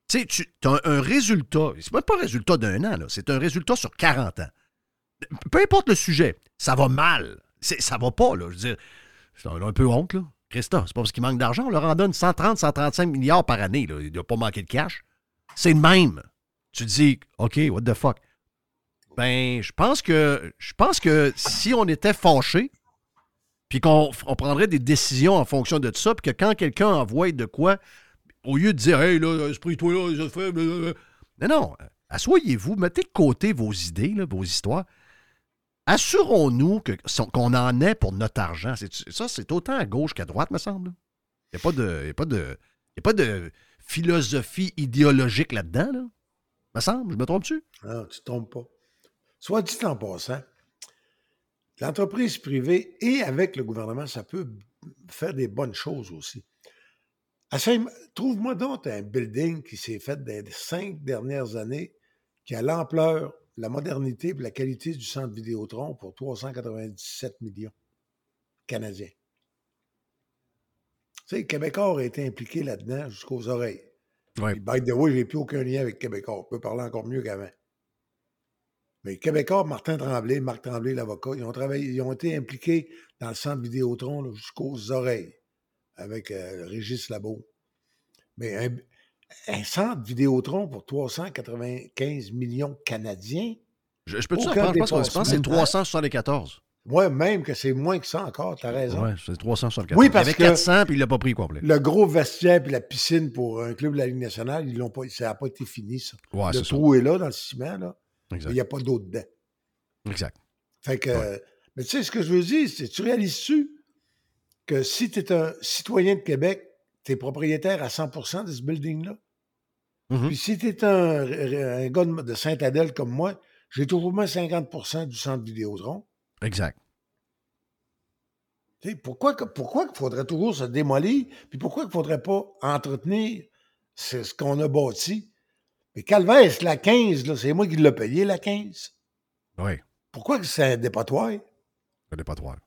Tu sais, tu as un, un résultat, c'est même pas un résultat d'un an, c'est un résultat sur 40 ans. Peu importe le sujet, ça va mal. Ça va pas, là. Je veux dire, a un peu honte, là. Christa, c'est pas parce qu'il manque d'argent, on leur en donne 130, 135 milliards par année, là. Il doit pas manquer de cash. C'est le même. Tu dis, OK, what the fuck? Ben, je pense que je pense que si on était fâché, puis qu'on on prendrait des décisions en fonction de ça, puis que quand quelqu'un envoie de quoi, au lieu de dire Hey là, esprit-toi là, ça fait. blablabla. Non, non. Assoyez-vous, mettez de côté vos idées, vos histoires. Assurons-nous qu'on en est pour notre argent. Ça, c'est autant à gauche qu'à droite, me semble. Il n'y a pas de. a a pas de philosophie idéologique là-dedans, là. Me semble, je me trompe-tu? Non, Ah, tu ne trompes pas. Soit dit en passant, l'entreprise privée et avec le gouvernement, ça peut faire des bonnes choses aussi. Essaye- Trouve-moi donc un building qui s'est fait dans les cinq dernières années, qui a l'ampleur, la modernité et la qualité du centre Vidéotron pour 397 millions canadiens. Tu sais, Québécois a été impliqué là-dedans jusqu'aux oreilles. Ouais. By the way, j'ai plus aucun lien avec Québécois. On peut parler encore mieux qu'avant. Mais Québécois, Martin Tremblay, Marc Tremblay, l'avocat, ils ont travaillé, ils ont été impliqués dans le centre Vidéotron jusqu'aux oreilles avec euh, Régis Labo. Mais un, un centre Vidéotron pour 395 millions canadiens, Je, je peux-tu Aucun apprendre? Je pense, que- je pense c'est dépassement. 374. moi, même que c'est moins que ça encore, tu as raison. Ouais, c'est 374. Oui, parce Il y avait que- 400, puis il l'a pas pris complet. Le gros vestiaire et la piscine pour un club de la Ligue nationale, ils l'ont pas, ça n'a pas été fini, ça. Ouais, le ça. trou est là dans le ciment, là, Exact. il n'y a pas d'eau dedans. Exact. Fait que, Ouais. mais tu sais, ce que je veux dire, c'est tu réalises-tu que si tu es un citoyen de Québec, tu es propriétaire à 100% de ce building-là? Mhm. Puis si tu es un, un gars de Saint-Adèle comme moi, j'ai toujours moins 50% du centre Vidéotron. Exact. Tu sais, pourquoi pourquoi qu'il faudrait toujours se démolir? Puis pourquoi qu'il ne faudrait pas entretenir ce, ce qu'on a bâti? Mais Calvaire, la 15, là, c'est moi qui l'ai payé, la 15. Oui. Pourquoi que c'est un dépotoir? Le dépotoir.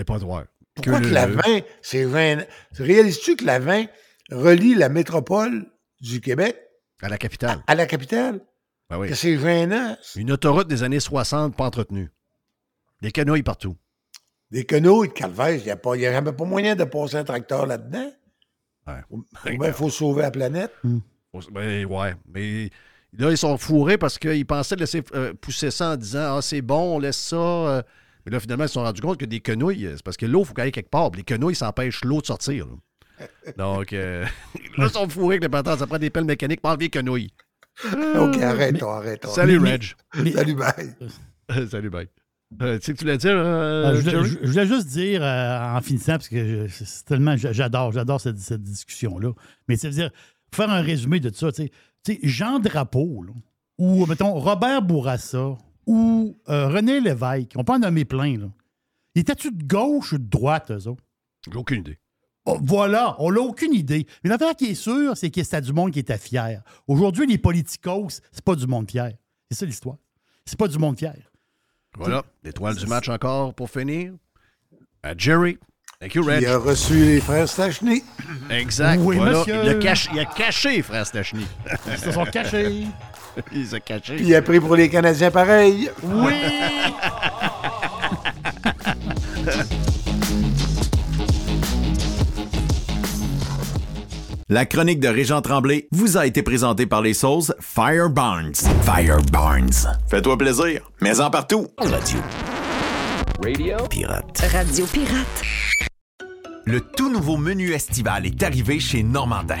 Dépotoir. Pourquoi que, la 20, c'est 20... Réalises-tu que la 20 relie la métropole du Québec À la capitale. à la capitale? Ben oui. Que c'est gênant. Une autoroute des années 60 pas entretenue. Des canouilles partout. Des canaux de Calvaire, il n'y a, pas- il y a même pas moyen de passer un tracteur là-dedans. Ouais. Il faut sauver la planète. Ben, ouais. Mais là, ils sont fourrés parce qu'ils pensaient laisser euh, pousser ça en disant Ah, c'est bon, on laisse ça. euh. Mais là, finalement, ils se sont rendus compte que des quenouilles, euh, c'est parce que l'eau, il faut qu'elle aille quelque part. Les quenouilles, ça empêche l'eau de sortir. là. Donc, euh, là, ils sont fourrés avec les patins. Ça prend des pelles mécaniques pour enlever les quenouilles. OK, arrête-toi, arrête-toi. Salut, mais- Reg. Mais- Salut, bye. Salut, bye. Euh, tu sais que tu voulais dire, euh, Ah, je, voulais, Jerry? je- je voulais juste dire, euh, en finissant, parce que je- c'est tellement, j'adore, j'adore cette, cette discussion-là. Mais c'est dire, pour faire un résumé de ça, tu sais, tu sais, Jean Drapeau, là, ou, mettons, Robert Bourassa, ou euh, René Lévesque, on peut en nommer plein, là. Ils étaient-tu de gauche ou de droite, eux autres? J'ai aucune idée. Oh, voilà, on n'a aucune idée. Mais l'affaire qui est sûre, c'est que c'était du monde qui était fier. Aujourd'hui, les politicos, c'est pas du monde fier. C'est ça l'histoire. C'est pas du monde fier. Voilà, l'étoile du match encore pour finir. À Jerry. Thank you, Reg. Il a reçu les frères Stachny. Exact. Oui, voilà. monsieur. Il, a caché, il a caché, frère Stachny. Ils se sont cachés. il s'est caché. Puis il a pris pour les Canadiens pareil. Oui! La chronique de Régent Tremblay vous a été présentée par les sauces Fire Barnes. Fire Barnes. Fais-toi plaisir, mais en partout. Radio. Radio. Pirate. Radio Pirate. Le tout nouveau menu estival est arrivé chez Normandin.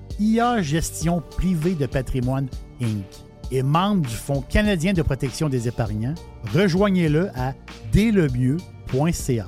IA Gestion Privée de Patrimoine Inc. est membre du Fonds canadien de protection des épargnants. Rejoignez-le à délemieux.ca.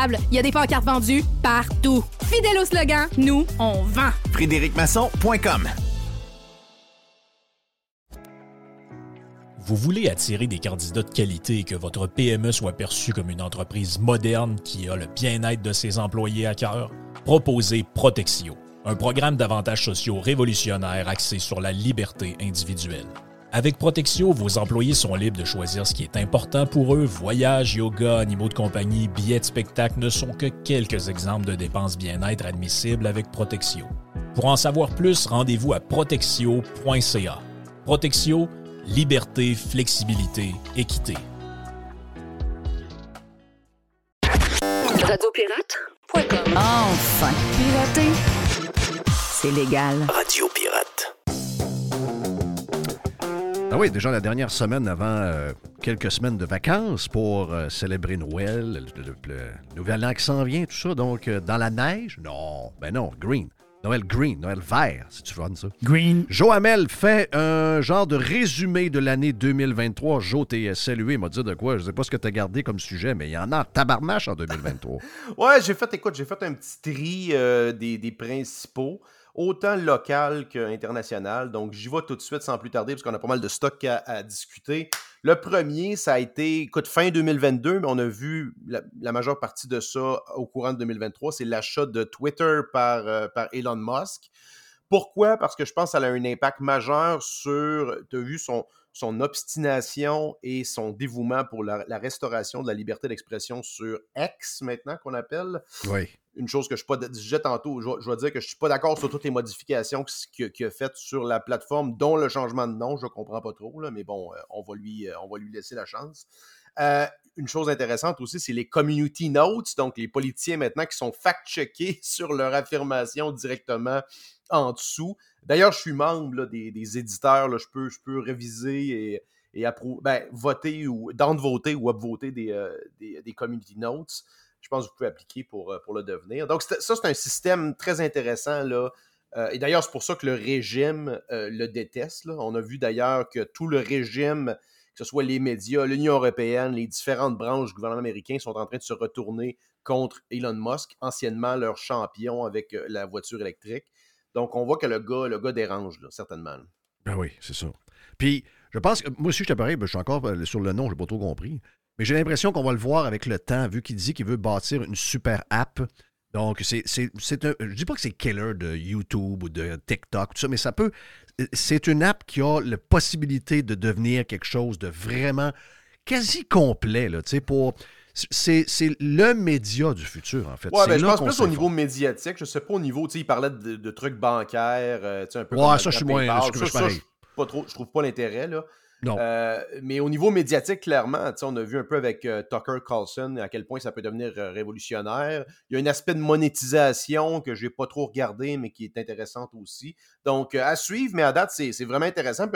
Incroyable. Il y a des pancartes vendues partout. Fidèle au slogan, nous, on vend. FrédéricMasson.com Vous voulez attirer des candidats de qualité et que votre PME soit perçue comme une entreprise moderne qui a le bien-être de ses employés à cœur? Proposez Protexio, un programme d'avantages sociaux révolutionnaire axé sur la liberté individuelle. Avec Protexio, vos employés sont libres de choisir ce qui est important pour eux. Voyages, yoga, animaux de compagnie, billets de spectacle ne sont que quelques exemples de dépenses bien-être admissibles avec Protexio. Pour en savoir plus, rendez-vous à protexio.ca. Protexio, liberté, flexibilité, équité. Radiopirate.com Enfin, pirater, c'est légal. Radio Pirate. Ah oui, déjà la dernière semaine avant euh, quelques semaines de vacances pour euh, célébrer Noël, le, le- le nouvel an qui s'en vient, tout ça. Donc, euh, dans la neige? Non, ben non, green. Noël green, Noël vert, si tu fun ça. Green. Joe Hamel fait un genre de résumé de l'année 2023. Joe, t'es salué, il m'a dit de quoi? Je sais pas ce que t'as gardé comme sujet, mais il y en a en tabarnache en 2023. Ouais, j'ai fait, écoute, j'ai fait un petit tri euh, des, des principaux, autant local qu'international. Donc, j'y vais tout de suite sans plus tarder, parce qu'on a pas mal de stock à, discuter. Le premier, ça a été, écoute, fin 2022, mais on a vu la, majeure partie de ça au courant de 2023, c'est l'achat de Twitter par, euh, par Elon Musk. Pourquoi? Parce que je pense que ça a un impact majeur sur, tu as vu son, son obstination et son dévouement pour la restauration de la liberté d'expression sur X, maintenant qu'on appelle. oui. Une chose que je. Je disais tantôt, je, je vais dire que je suis pas d'accord sur toutes les modifications qu'il a, faites sur la plateforme, dont le changement de nom. Je comprends pas trop, mais bon, euh, on, va lui, euh, on va lui laisser la chance. Euh, une chose intéressante aussi, c'est les community notes, donc les politiciens maintenant qui sont fact-checkés sur leur affirmation directement en dessous. D'ailleurs, je suis membre des, éditeurs, je, peux, réviser et, approuver, ben, voter ou down-voter ou upvoter des community notes. Je pense que vous pouvez appliquer pour, euh, pour le devenir. Donc, ça, c'est un système très intéressant. Là. Euh, et d'ailleurs, c'est pour ça que le régime euh, le déteste. On a vu d'ailleurs que tout le régime, que ce soit les médias, l'Union européenne, les différentes branches du gouvernement américain sont en train de se retourner contre Elon Musk, anciennement leur champion avec la voiture électrique. Donc, on voit que le gars, le gars dérange, certainement. Ben oui, c'est ça. Puis, je pense que moi aussi, je ben, je suis encore sur le nom, je n'ai pas trop compris. Mais j'ai l'impression qu'on va le voir avec le temps, vu qu'il dit qu'il veut bâtir une super app. Donc, c'est, c'est, c'est un. Je dis pas que c'est killer de YouTube ou de TikTok, tout ça, mais ça peut. C'est une app qui a la possibilité de devenir quelque chose de vraiment quasi complet, là, tu sais, pour. C'est, c'est le média du futur, en fait. Ouais, ben, je pense plus au niveau médiatique. Je sais pas au niveau, tu sais, il parlait de, de trucs bancaires, euh, tu sais, un peu Ouais, comme ça, je suis moins- pas trop, je trouve pas l'intérêt, là. Euh, mais au niveau médiatique, clairement, on a vu un peu avec euh, Tucker Carlson à quel point ça peut devenir euh, révolutionnaire. Il y a un aspect de monétisation que j'ai pas trop regardé, mais qui est intéressante aussi. Donc, à suivre, mais à date, c'est vraiment intéressant.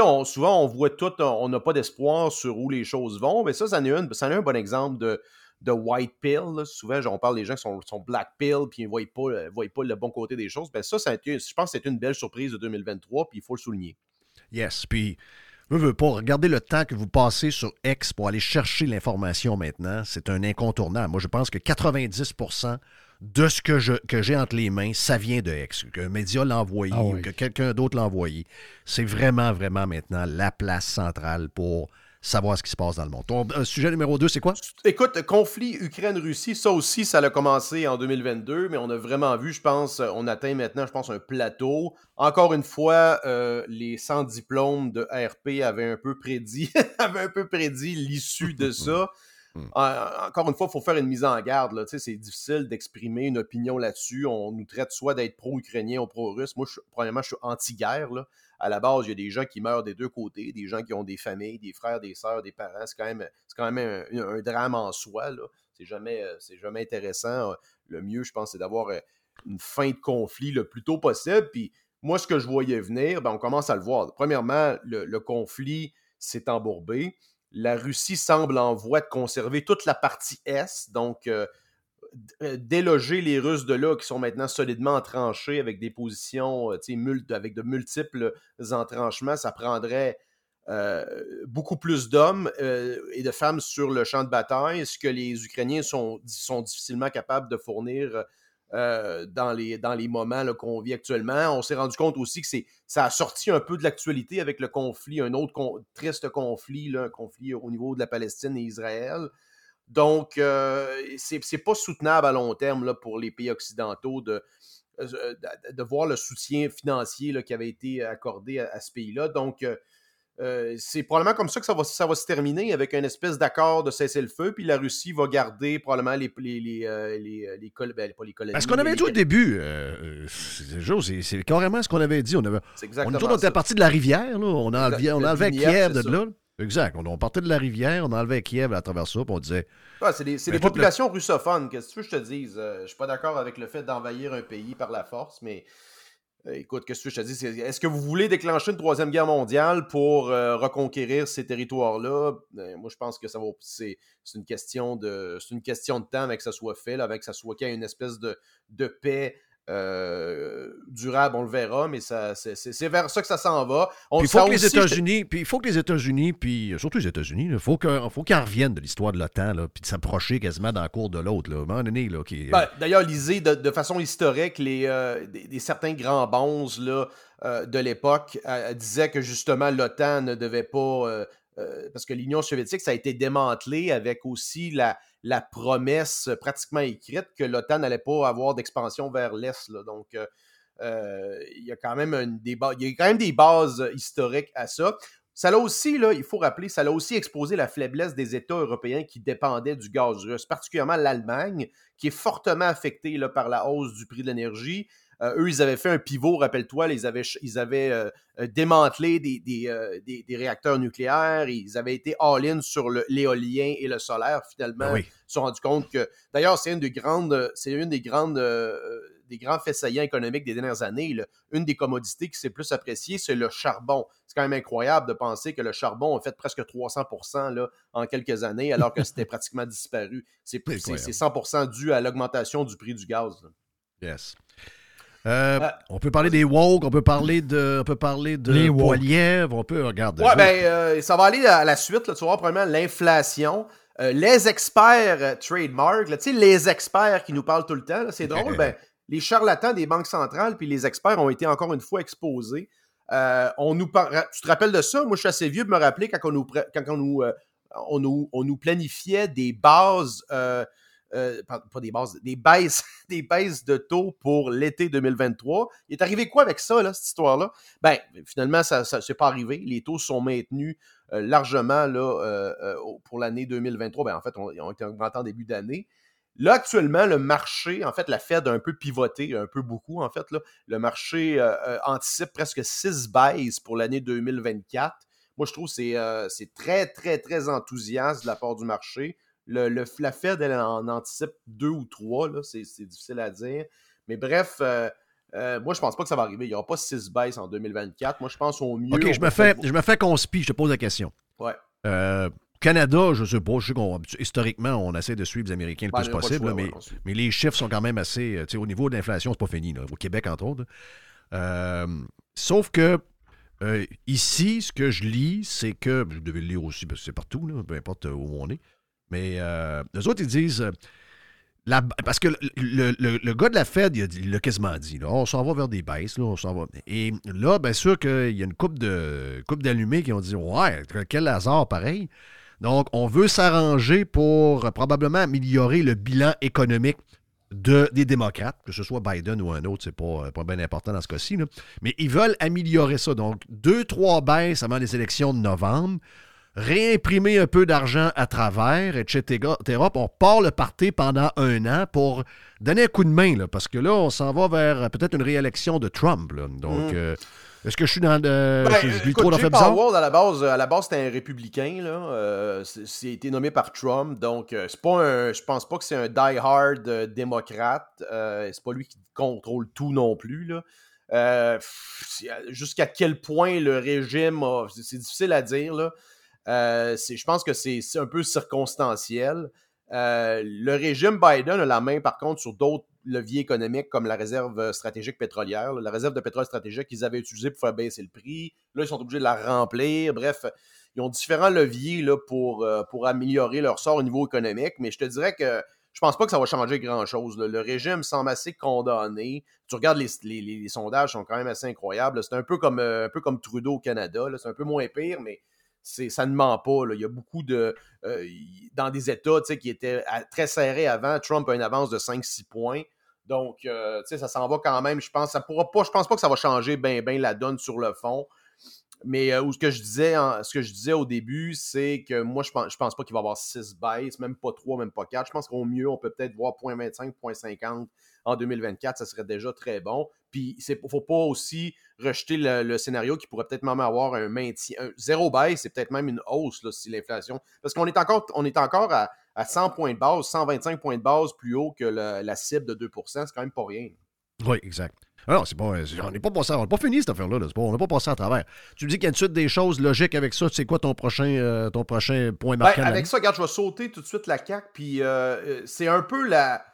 On- souvent, on voit tout, on n'a pas d'espoir sur où les choses vont, mais ça, ça en est, une- ça un bon exemple de, white pill. Souvent, on parle des gens qui sont, black pill, puis ils ne voient pas, le bon côté des choses. Ben ça, ça je pense que c'est une belle surprise de 2023, puis il faut le souligner. Yes. Puis, je veux pas regarder le temps que vous passez sur X pour aller chercher l'information maintenant. C'est un incontournable. Moi, je pense que 90% de ce que, je, que j'ai entre les mains, ça vient de X. Qu'un média l'a envoyé Ah ou que quelqu'un d'autre l'a envoyé. C'est vraiment, vraiment maintenant la place centrale pour savoir ce qui se passe dans le monde. Ton euh, sujet numéro 2, c'est quoi? Écoute, conflit Ukraine-Russie, ça aussi, ça a commencé en 2022, mais on a vraiment vu, je pense, on atteint maintenant, je pense, un plateau. Encore une fois, euh, les sans diplôme de RP avaient un peu prédit, avaient un peu prédit l'issue de ça. En- encore une fois, il faut faire une mise en garde. là. C'est difficile d'exprimer une opinion là-dessus. On nous traite soit d'être pro-ukrainien ou pro-russe. Moi, premièrement, je suis anti-guerre. À la base, il y a des gens qui meurent des deux côtés, des gens qui ont des familles, des frères, des sœurs, des parents. C'est quand même, c'est quand un, drame en soi. là. C'est jamais, euh, intéressant. Le mieux, je pense, c'est d'avoir euh, une fin de conflit le plus tôt possible. Puis moi, ce que je voyais venir, ben, on commence à le voir. Premièrement, le conflit s'est embourbé. La Russie semble en voie de conserver toute la partie Est, donc euh, euh, déloger les Russes de là qui sont maintenant solidement entranchés avec des positions, euh, avec de multiples entranchements, ça prendrait beaucoup plus d'hommes et de femmes sur le champ de bataille, ce que les Ukrainiens sont difficilement capables de fournir euh, dans, les, dans les moments qu'on vit actuellement. On s'est rendu compte aussi que ça a sorti un peu de l'actualité avec le conflit, un autre triste conflit, là, un conflit au niveau de la Palestine et Israël. Donc, euh, c'est, pas soutenable à long terme là, pour les pays occidentaux de, euh, de, de voir le soutien financier là, qui avait été accordé à, à ce pays-là. Donc, euh, euh, c'est probablement comme ça que ça va, ça va se terminer avec une espèce d'accord de cessez-le-feu, puis la Russie va garder probablement les, les, les, euh, les, les col- ben, pas les colonies. Parce qu'on avait dit au les- début, euh, euh, c'est carrément ce qu'on avait dit. On, avait, on, était parti de la rivière, là. on, enlevait, on enlevait Kiev de ça. là. Exact. On, partait de la rivière, on enlevait Kiev à travers ça, puis on disait. Ouais, c'est des, le- populations russophones. Qu'est-ce que tu veux que je te dise? Euh, je suis pas d'accord avec le fait d'envahir un pays par la force, mais euh, écoute, qu'est-ce que je dis? Est-ce que vous voulez déclencher une troisième guerre mondiale pour euh, reconquérir ces territoires-là? Euh, moi, je pense que ça. C'est une question de. C'est une question de temps avec que ça soit fait, avec que ça soit qu'il y ait une espèce de paix. Euh, durable, on le verra, mais ça, c'est, vers ça que ça s'en va. On, Puis il faut que les États-Unis, puis il faut que les États-Unis, puis euh, surtout les États-Unis, il faut que- faut qu'ils en reviennent de l'histoire de l'OTAN, là, puis de s'approcher quasiment dans la cour de l'autre. là. À un moment donné, là, qui, Ben, D'ailleurs, lisez de, de façon historique les, euh, des, des certains grands bonzes là, euh, de l'époque euh, disaient que justement l'OTAN ne devait pas. euh, euh, parce que l'Union soviétique, ça a été démantelé avec aussi la, la promesse pratiquement écrite que l'OTAN n'allait pas avoir d'expansion vers l'Est. Donc, il y a quand même des il bases historiques à ça. Ça l'a aussi, il faut rappeler, ça l'a aussi exposé la faiblesse des États européens qui dépendaient du gaz russe, particulièrement l'Allemagne, qui est fortement affectée par la hausse du prix de l'énergie. Euh, eux, ils avaient fait un pivot, rappelle-toi, ils avaient, ch- ils avaient euh, euh, démantelé des, des, des- des réacteurs nucléaires, ils avaient été all-in sur l'éolien et le solaire. Finalement, oui. ils se sont rendus compte que, d'ailleurs, c'est une des grandes, c'est une des grandes, des grands faits saillants économiques des dernières années. là. Une des commodités qui s'est plus appréciée, c'est le charbon. C'est quand même incroyable de penser que le charbon a fait presque 300 là, en quelques années, alors que c'était pratiquement disparu. C'est C'est c'est- incroyable. c'est 100 dû à l'augmentation du prix du gaz. là. Yes. Euh, on peut parler des woke, on peut parler de, on peut parler de on peut regarder. Ouais, ben, euh, ça va aller à la suite. Là, tu vas voir, premièrement, l'inflation. Euh, les experts euh, trademark, là, tu sais, les experts qui nous parlent tout le temps, c'est drôle, ben, les charlatans des banques centrales puis les experts ont été encore une fois exposés. Euh, on nous par- Tu te rappelles de ça? Moi, je suis assez vieux de me rappeler quand on nous, pré- quand on nous, euh, on nous, on nous planifiait des bases, euh, pas, des bases, des baisses, des baisses de taux pour l'été 2023. Il est arrivé quoi avec ça, là, cette histoire-là? Ben, finalement, ça ne s'est pas arrivé. Les taux sont maintenus euh, largement là, euh, pour l'année 2023. Ben, en fait, on- ont été en début d'année. Là, actuellement, le marché, en fait, la Fed a un peu pivoté, un peu beaucoup, en fait. Là. Le marché anticipe presque 6 baisses pour l'année 2024. Moi, je trouve que c'est très, très, très enthousiaste de la part du marché. Le, le- la Fed, elle en anticipe deux ou trois, là, c'est c'est difficile à dire. Mais bref, euh, euh, moi, je pense pas que ça va arriver. Il n'y aura pas 6 baisses en 2024. Moi, je pense au mieux. OK, je me, fais, je me fais conspi, je te pose la question. Ouais. Euh, Canada, je sais pas, je sais qu'on, historiquement, on essaie de suivre les Américains le Ben, plus possible, choix, là, mais, ouais, les chiffres sont quand même assez. tu sais, au niveau de l'inflation, c'est pas fini, là, au Québec, entre autres. Euh, sauf que ici, ce que je lis, c'est que. Je devais le lire aussi, parce que c'est partout, là, peu importe où on est. Mais euh, les autres, ils disent. euh, parce que le, le- gars de la Fed, il l'a quasiment dit. là, on s'en va vers des baisses. Là, on s'en va. Et là, bien sûr qu'il y a une coupe de coupe d'allumés qui ont dit Ouais, quel hasard pareil. Donc, on veut s'arranger pour euh, probablement améliorer le bilan économique de, des démocrates, que ce soit Biden ou un autre, c'est pas, euh, pas bien important dans ce cas-ci. Mais ils veulent améliorer ça. Donc, deux, trois baisses avant les élections de novembre, réimprimer un peu d'argent à travers, etc. on part le parti pendant un an pour donner un coup de main, là, parce que là, on s'en va vers euh, peut-être une réélection de Trump. là. Donc, Mm. euh, est-ce que je suis dans. Ben, je, je écoute, trop? Powell, à la base, à la base c'était un républicain. Là. Euh, c'est été nommé par Trump. Donc, euh, c'est pas un, je pense pas que c'est un die-hard euh, démocrate. Euh, c'est pas lui qui contrôle tout non plus. Là. Euh, Jusqu'à quel point le régime a- c'est difficile à dire. Là. Euh, je pense que c'est un peu circonstanciel. Euh, le régime Biden a la main, par contre, sur d'autres leviers économiques comme la réserve stratégique pétrolière. La réserve de pétrole stratégique qu'ils avaient utilisée pour faire baisser le prix. Là, ils sont obligés de la remplir. Bref, ils ont différents leviers là, pour, euh, pour améliorer leur sort au niveau économique. Mais je te dirais que je pense pas que ça va changer grand-chose. Le régime semble assez condamné. Tu regardes les, sondages, sont quand même assez incroyables. C'est un peu comme un peu comme Trudeau au Canada. C'est un peu moins pire, mais ça ne ment pas. Là. Il y a beaucoup de. Euh, dans des États qui étaient très serrés avant, Trump a une avance de 5-6 points. Donc, euh, ça s'en va quand même. Je pense, ça pourra pas, je pense pas que ça va changer bien ben la donne sur le fond. Mais euh, ce, que je disais ce que je disais au début, c'est que moi, je pense, je pense pas qu'il va y avoir 6 baisses, même pas 3, même pas 4. Je pense qu'au mieux, on peut peut-être voir 0.25, 0.50 en 2024. Ça serait déjà très bon. Puis, il ne faut pas aussi rejeter le, scénario qui pourrait peut-être même avoir un maintien. Un, zéro baisse, c'est peut-être même une hausse là, si l'inflation. Parce qu'on est encore, on est encore à, 100 points de base, 125 points de base plus haut que la cible de 2% C'est quand même pas rien. Oui, exact. Alors, c'est pas, on n'est pas passé, on n'a pas fini cette affaire-là. on n'a pas passé à travers. Tu me dis qu'il y a une suite des choses logiques avec ça. C'est quoi ton prochain, euh, ton prochain point ben, marquant? avec ça, regarde, je vais sauter tout de suite la CAQ. Puis euh, euh, c'est un peu la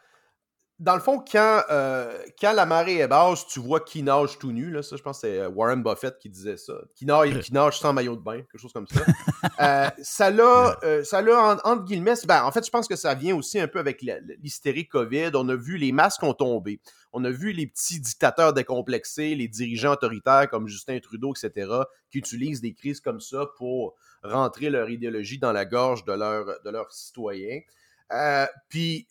dans le fond, quand, euh, quand la marée est basse, tu vois qui nage tout nu. Là, ça, je pense que c'est euh, Warren Buffett qui disait ça. Qui nage, qui nage sans maillot de bain, quelque chose comme ça. euh, ça l'a, euh, ça l'a entre guillemets, ben, en fait, je pense que ça vient aussi un peu avec l'hystérie COVID. On a vu les masques ont tombé. On a vu les petits dictateurs décomplexés, les dirigeants autoritaires comme Justin Trudeau, etc., qui utilisent des crises comme ça pour rentrer leur idéologie dans la gorge de, leur, de leurs citoyens. Euh, puis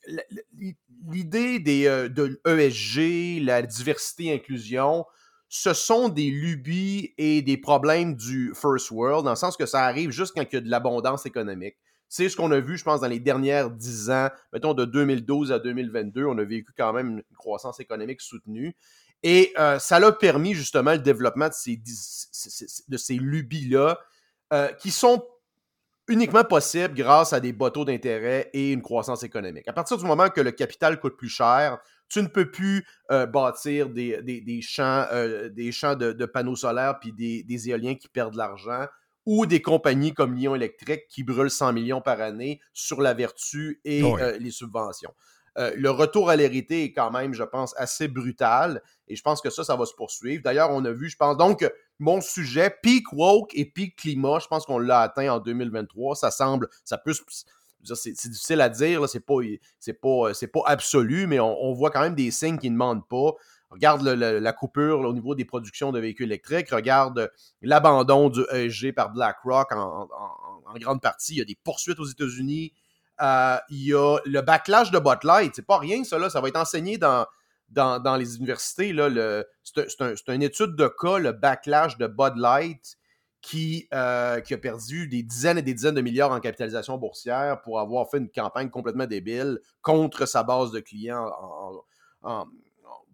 l'idée des, euh, de l'ESG, la diversité inclusion, ce sont des lubies et des problèmes du first world, dans le sens que ça arrive juste quand il y a de l'abondance économique. C'est ce qu'on a vu, je pense, dans les dernières dix ans, mettons de 2012 à 2022, on a vécu quand même une croissance économique soutenue. Et euh, ça a permis justement le développement de ces, de ces lubies-là, qui sont uniquement possible grâce à des bateaux d'intérêt et une croissance économique. À partir du moment que le capital coûte plus cher, tu ne peux plus euh, bâtir des, champs, euh, des champs de, panneaux solaires puis des, éoliens qui perdent de l'argent ou des compagnies comme Lyon Électrique qui brûlent 100 millions par année sur la vertu et euh, les subventions. Le retour à l'hérité est quand même, je pense, assez brutal et je pense que ça, ça va se poursuivre. D'ailleurs, on a vu, je pense, donc, mon sujet, peak woke et peak climat, je pense qu'on l'a atteint en 2023. Ça semble, ça peut c'est difficile à dire, c'est pas, pas, pas absolu, mais on, voit quand même des signes qui ne demandent pas. Regarde la coupure au niveau des productions de véhicules électriques, regarde l'abandon du ESG par BlackRock en, grande partie. Il y a des poursuites aux États-Unis. Euh, il y a le backlash de Botlight. C'est pas rien, ça, là. Ça va être enseigné dans, dans, les universités. C'est une étude de cas, le backlash de Bud Light, qui, euh, qui a perdu des dizaines et des dizaines de milliards en capitalisation boursière pour avoir fait une campagne complètement débile contre sa base de clients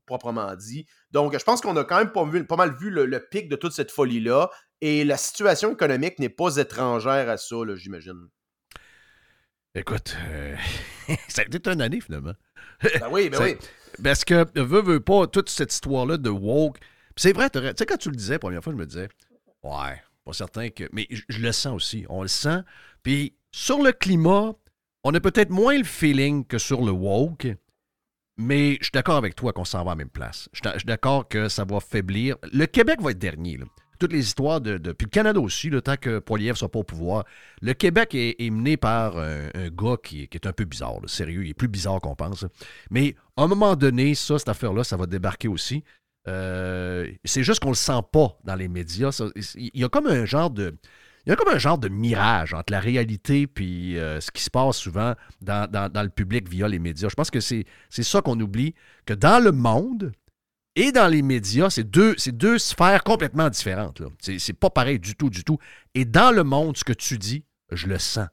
proprement dit. Donc, je pense qu'on a quand même pas, pas mal vu le, pic de toute cette folie-là. Et la situation économique n'est pas étrangère à ça, j'imagine. Écoute, euh, ça a été une année finalement. Ben oui, ben oui. Parce que, veut, veut pas, toute cette histoire-là de woke. C'est vrai, tu sais, quand tu le disais la première fois, je me disais, ouais, pas certain que. Mais je, le sens aussi. On le sent. Puis, sur le climat, on a peut-être moins le feeling que sur le woke. Mais je suis d'accord avec toi qu'on s'en va à la même place. Je suis d'accord que ça va faiblir. Le Québec va être dernier. Là toutes les histoires de, Puis le Canada aussi, le temps que Poiliev soit pas au pouvoir. Le Québec est, mené par un, gars qui, est un peu bizarre, sérieux, il est plus bizarre qu'on pense. Mais à un moment donné, ça, cette affaire-là, ça va débarquer aussi. Euh, c'est juste qu'on le sent pas dans les médias. il y a comme un genre de. Il y a comme un genre de mirage entre la réalité et euh, ce qui se passe souvent dans, dans, le public via les médias. Je pense que c'est ça qu'on oublie, que dans le monde, et dans les médias, c'est deux, sphères complètement différentes. C'est pas pareil du tout, du tout. Et dans le monde, ce que tu dis, je le sens.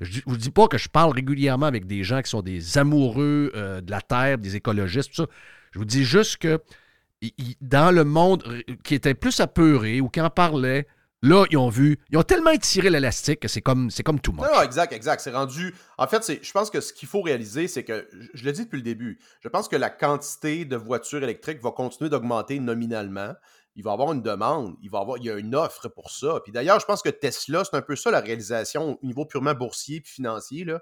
Je ne vous dis pas que je parle régulièrement avec des gens qui sont des amoureux euh, de la Terre, des écologistes, tout ça. Je vous dis juste que dans le monde qui était plus apeuré ou qui en parlait, Là, ils ont vu, ils ont tellement étiré l'élastique que c'est comme, c'est comme tout monde. Non, exact, exact. C'est rendu. En fait, je pense que ce qu'il faut réaliser, c'est que, je, le dis depuis le début, je pense que la quantité de voitures électriques va continuer d'augmenter nominalement. Il va y avoir une demande, il va avoir, il y a une offre pour ça. Puis d'ailleurs, je pense que Tesla, c'est un peu ça la réalisation au niveau purement boursier et financier. Là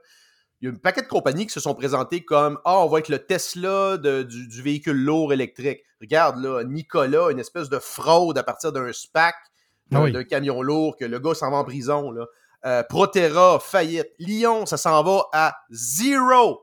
il y a un paquet de compagnies qui se sont présentées comme Ah, on va être le Tesla de- du, du véhicule lourd électrique. Regarde, là, Nicolas, une espèce de fraude à partir d'un SPAC, d'un Ah oui. d'un camion lourd, que le gars s'en va en prison. Là. Euh, Proterra, faillite. Lyon, ça s'en va à zéro.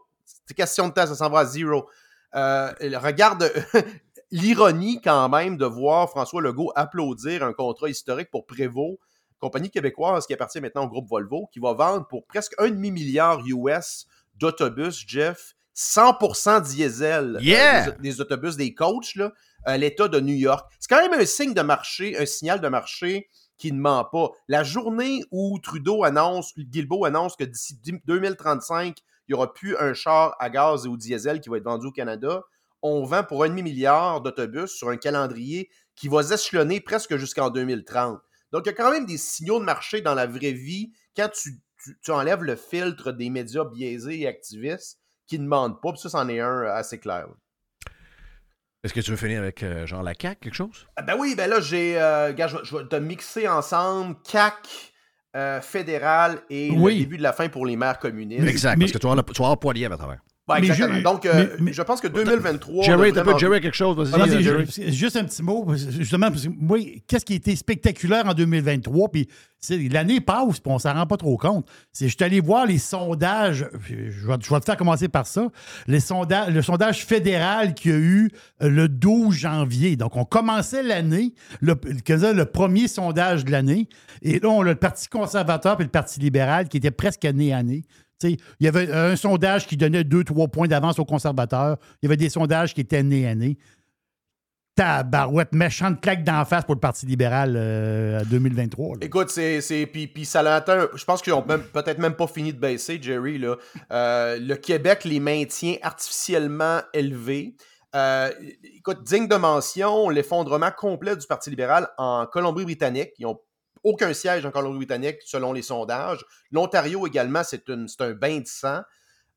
C'est question de temps, ça s'en va à zéro. Euh, regarde l'ironie quand même de voir François Legault applaudir un contrat historique pour Prévost, compagnie québécoise qui appartient maintenant au groupe Volvo, qui va vendre pour presque un demi-milliard US d'autobus, Jeff, 100% diesel. euh, Yeah! des, des autobus, des coachs, là, l'État de New York. C'est quand même un signe de marché, un signal de marché qui ne ment pas. La journée où Trudeau annonce, Guilbeault annonce que d'ici 2035, il n'y aura plus un char à gaz et au diesel qui va être vendu au Canada, on vend pour un demi-milliard d'autobus sur un calendrier qui va s'échelonner presque jusqu'en 2030. Donc, il y a quand même des signaux de marché dans la vraie vie quand tu, enlèves le filtre des médias biaisés et activistes qui ne mentent pas. Puis ça, c'en est un assez clair. Est-ce que tu veux finir avec euh, genre la CAQ, quelque chose? Ah Ben oui, ben là, j'ai. euh, gars, je, vais- je vais te mixer ensemble CAC, euh, fédéral et Oui. le début de la fin pour les maires communistes. Exact, parce que tu vas avoir, avoir Poilievre à travers. Ouais, Mais exactement. je- Donc, euh, mais- je pense que 2023. Jerry, t'as vraiment- Jerry quelque chose? Vas-y, Vas-y, euh, juste un petit mot, justement, parce que moi, qu'est-ce qui a été spectaculaire en 2023, puis c'est- l'année passe, puis on s'en rend pas trop compte. C'est, je suis allé voir les sondages, je vais, je vais te faire commencer par ça, les sondages, le sondage fédéral qu'il y a eu euh, le 12 janvier. Donc, on commençait l'année, le, le premier sondage de l'année, et là, on a le Parti conservateur et le Parti libéral qui étaient presque nez à nez. Il y avait un sondage qui donnait 2-3 points d'avance aux conservateurs. Il y avait des sondages qui étaient nez à nez. Tabarouette, méchante claque d'en face pour le Parti libéral euh, à 2023. là. Écoute, c'est. Puis, puis ça l'a. Je pense qu'ils ont peut-être même pas fini de baisser, Jerry. Là. Euh, le Québec les maintient artificiellement élevés. Euh, écoute, digne de mention, l'effondrement complet du Parti libéral en Colombie-Britannique. Ils n'ont aucun siège en Colombie-Britannique selon les sondages. L'Ontario également, c'est un bain de sang.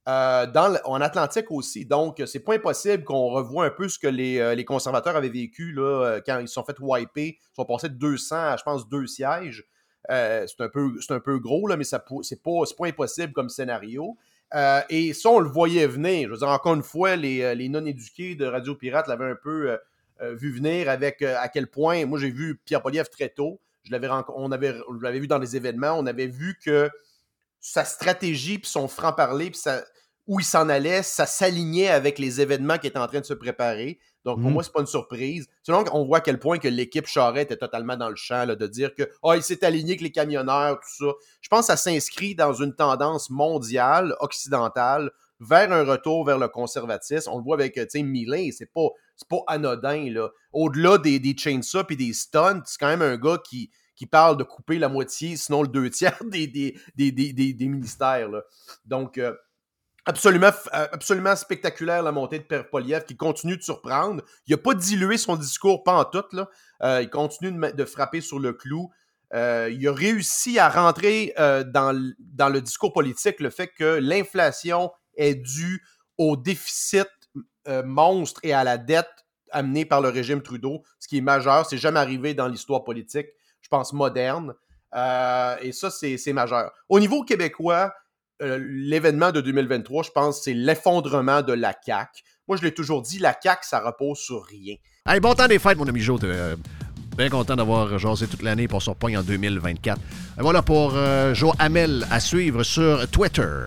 Euh, dans en Atlantique aussi. Donc, c'est pas impossible qu'on revoie un peu ce que les, euh, les conservateurs avaient vécu là, euh, quand ils se sont fait wiper. Ils sont passés de 200 à, je pense, deux sièges. C'est un, peu- un peu gros, là, mais pou- c'est pas, pas impossible comme scénario. Et ça, on le voyait venir. Je veux dire, encore une fois, les, les non-éduqués de Radio Pirate l'avaient un peu vu venir avec à quel point. Moi, j'ai vu Pierre Poliev très tôt. Je l'avais on avait, vu dans des événements. On avait vu que sa stratégie, puis son franc-parler, puis où il s'en allait, ça s'alignait avec les événements qui étaient en train de se préparer. Donc, pour Mhm. moi, c'est pas une surprise. Selon on voit à quel point que l'équipe Charette était totalement dans le champ, là, de dire que oh, il s'est aligné avec les camionneurs, tout ça. Je pense que ça s'inscrit dans une tendance mondiale, occidentale, vers un retour vers le conservatisme. On le voit avec, euh, tu sais, Millet, c'est pas, pas anodin, là. Au-delà des, des chainsaws et des stunts, c'est quand même un gars qui, qui parle de couper la moitié, sinon le deux tiers des, des, des, des, des- ministères, là. Donc, euh, absolument, euh, absolument spectaculaire la montée de Père Poliev qui continue de surprendre. Il n'a pas dilué son discours, pas en tout. Là. Euh, il continue de, frapper sur le clou. Il a réussi à rentrer dans, dans le discours politique le fait que l'inflation est due au déficit euh, monstre et à la dette amenée par le régime Trudeau, ce qui est majeur. C'est jamais arrivé dans l'histoire politique, je pense, moderne. Euh, et ça, c'est majeur. Au niveau québécois, euh, l'événement de 2023, je pense, c'est l'effondrement de la CAQ. Moi, je l'ai toujours dit, la CAQ, ça repose sur rien. Hey, bon temps des fêtes, mon ami Joe. Bien content d'avoir jasé toute l'année pour son pogne en 2024. Et voilà pour euh, Joe Hamel à suivre sur Twitter.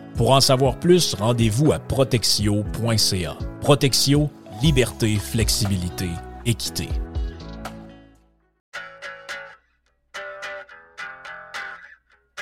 Pour en savoir plus, rendez-vous à protexio.ca. Protexio, liberté, flexibilité, équité.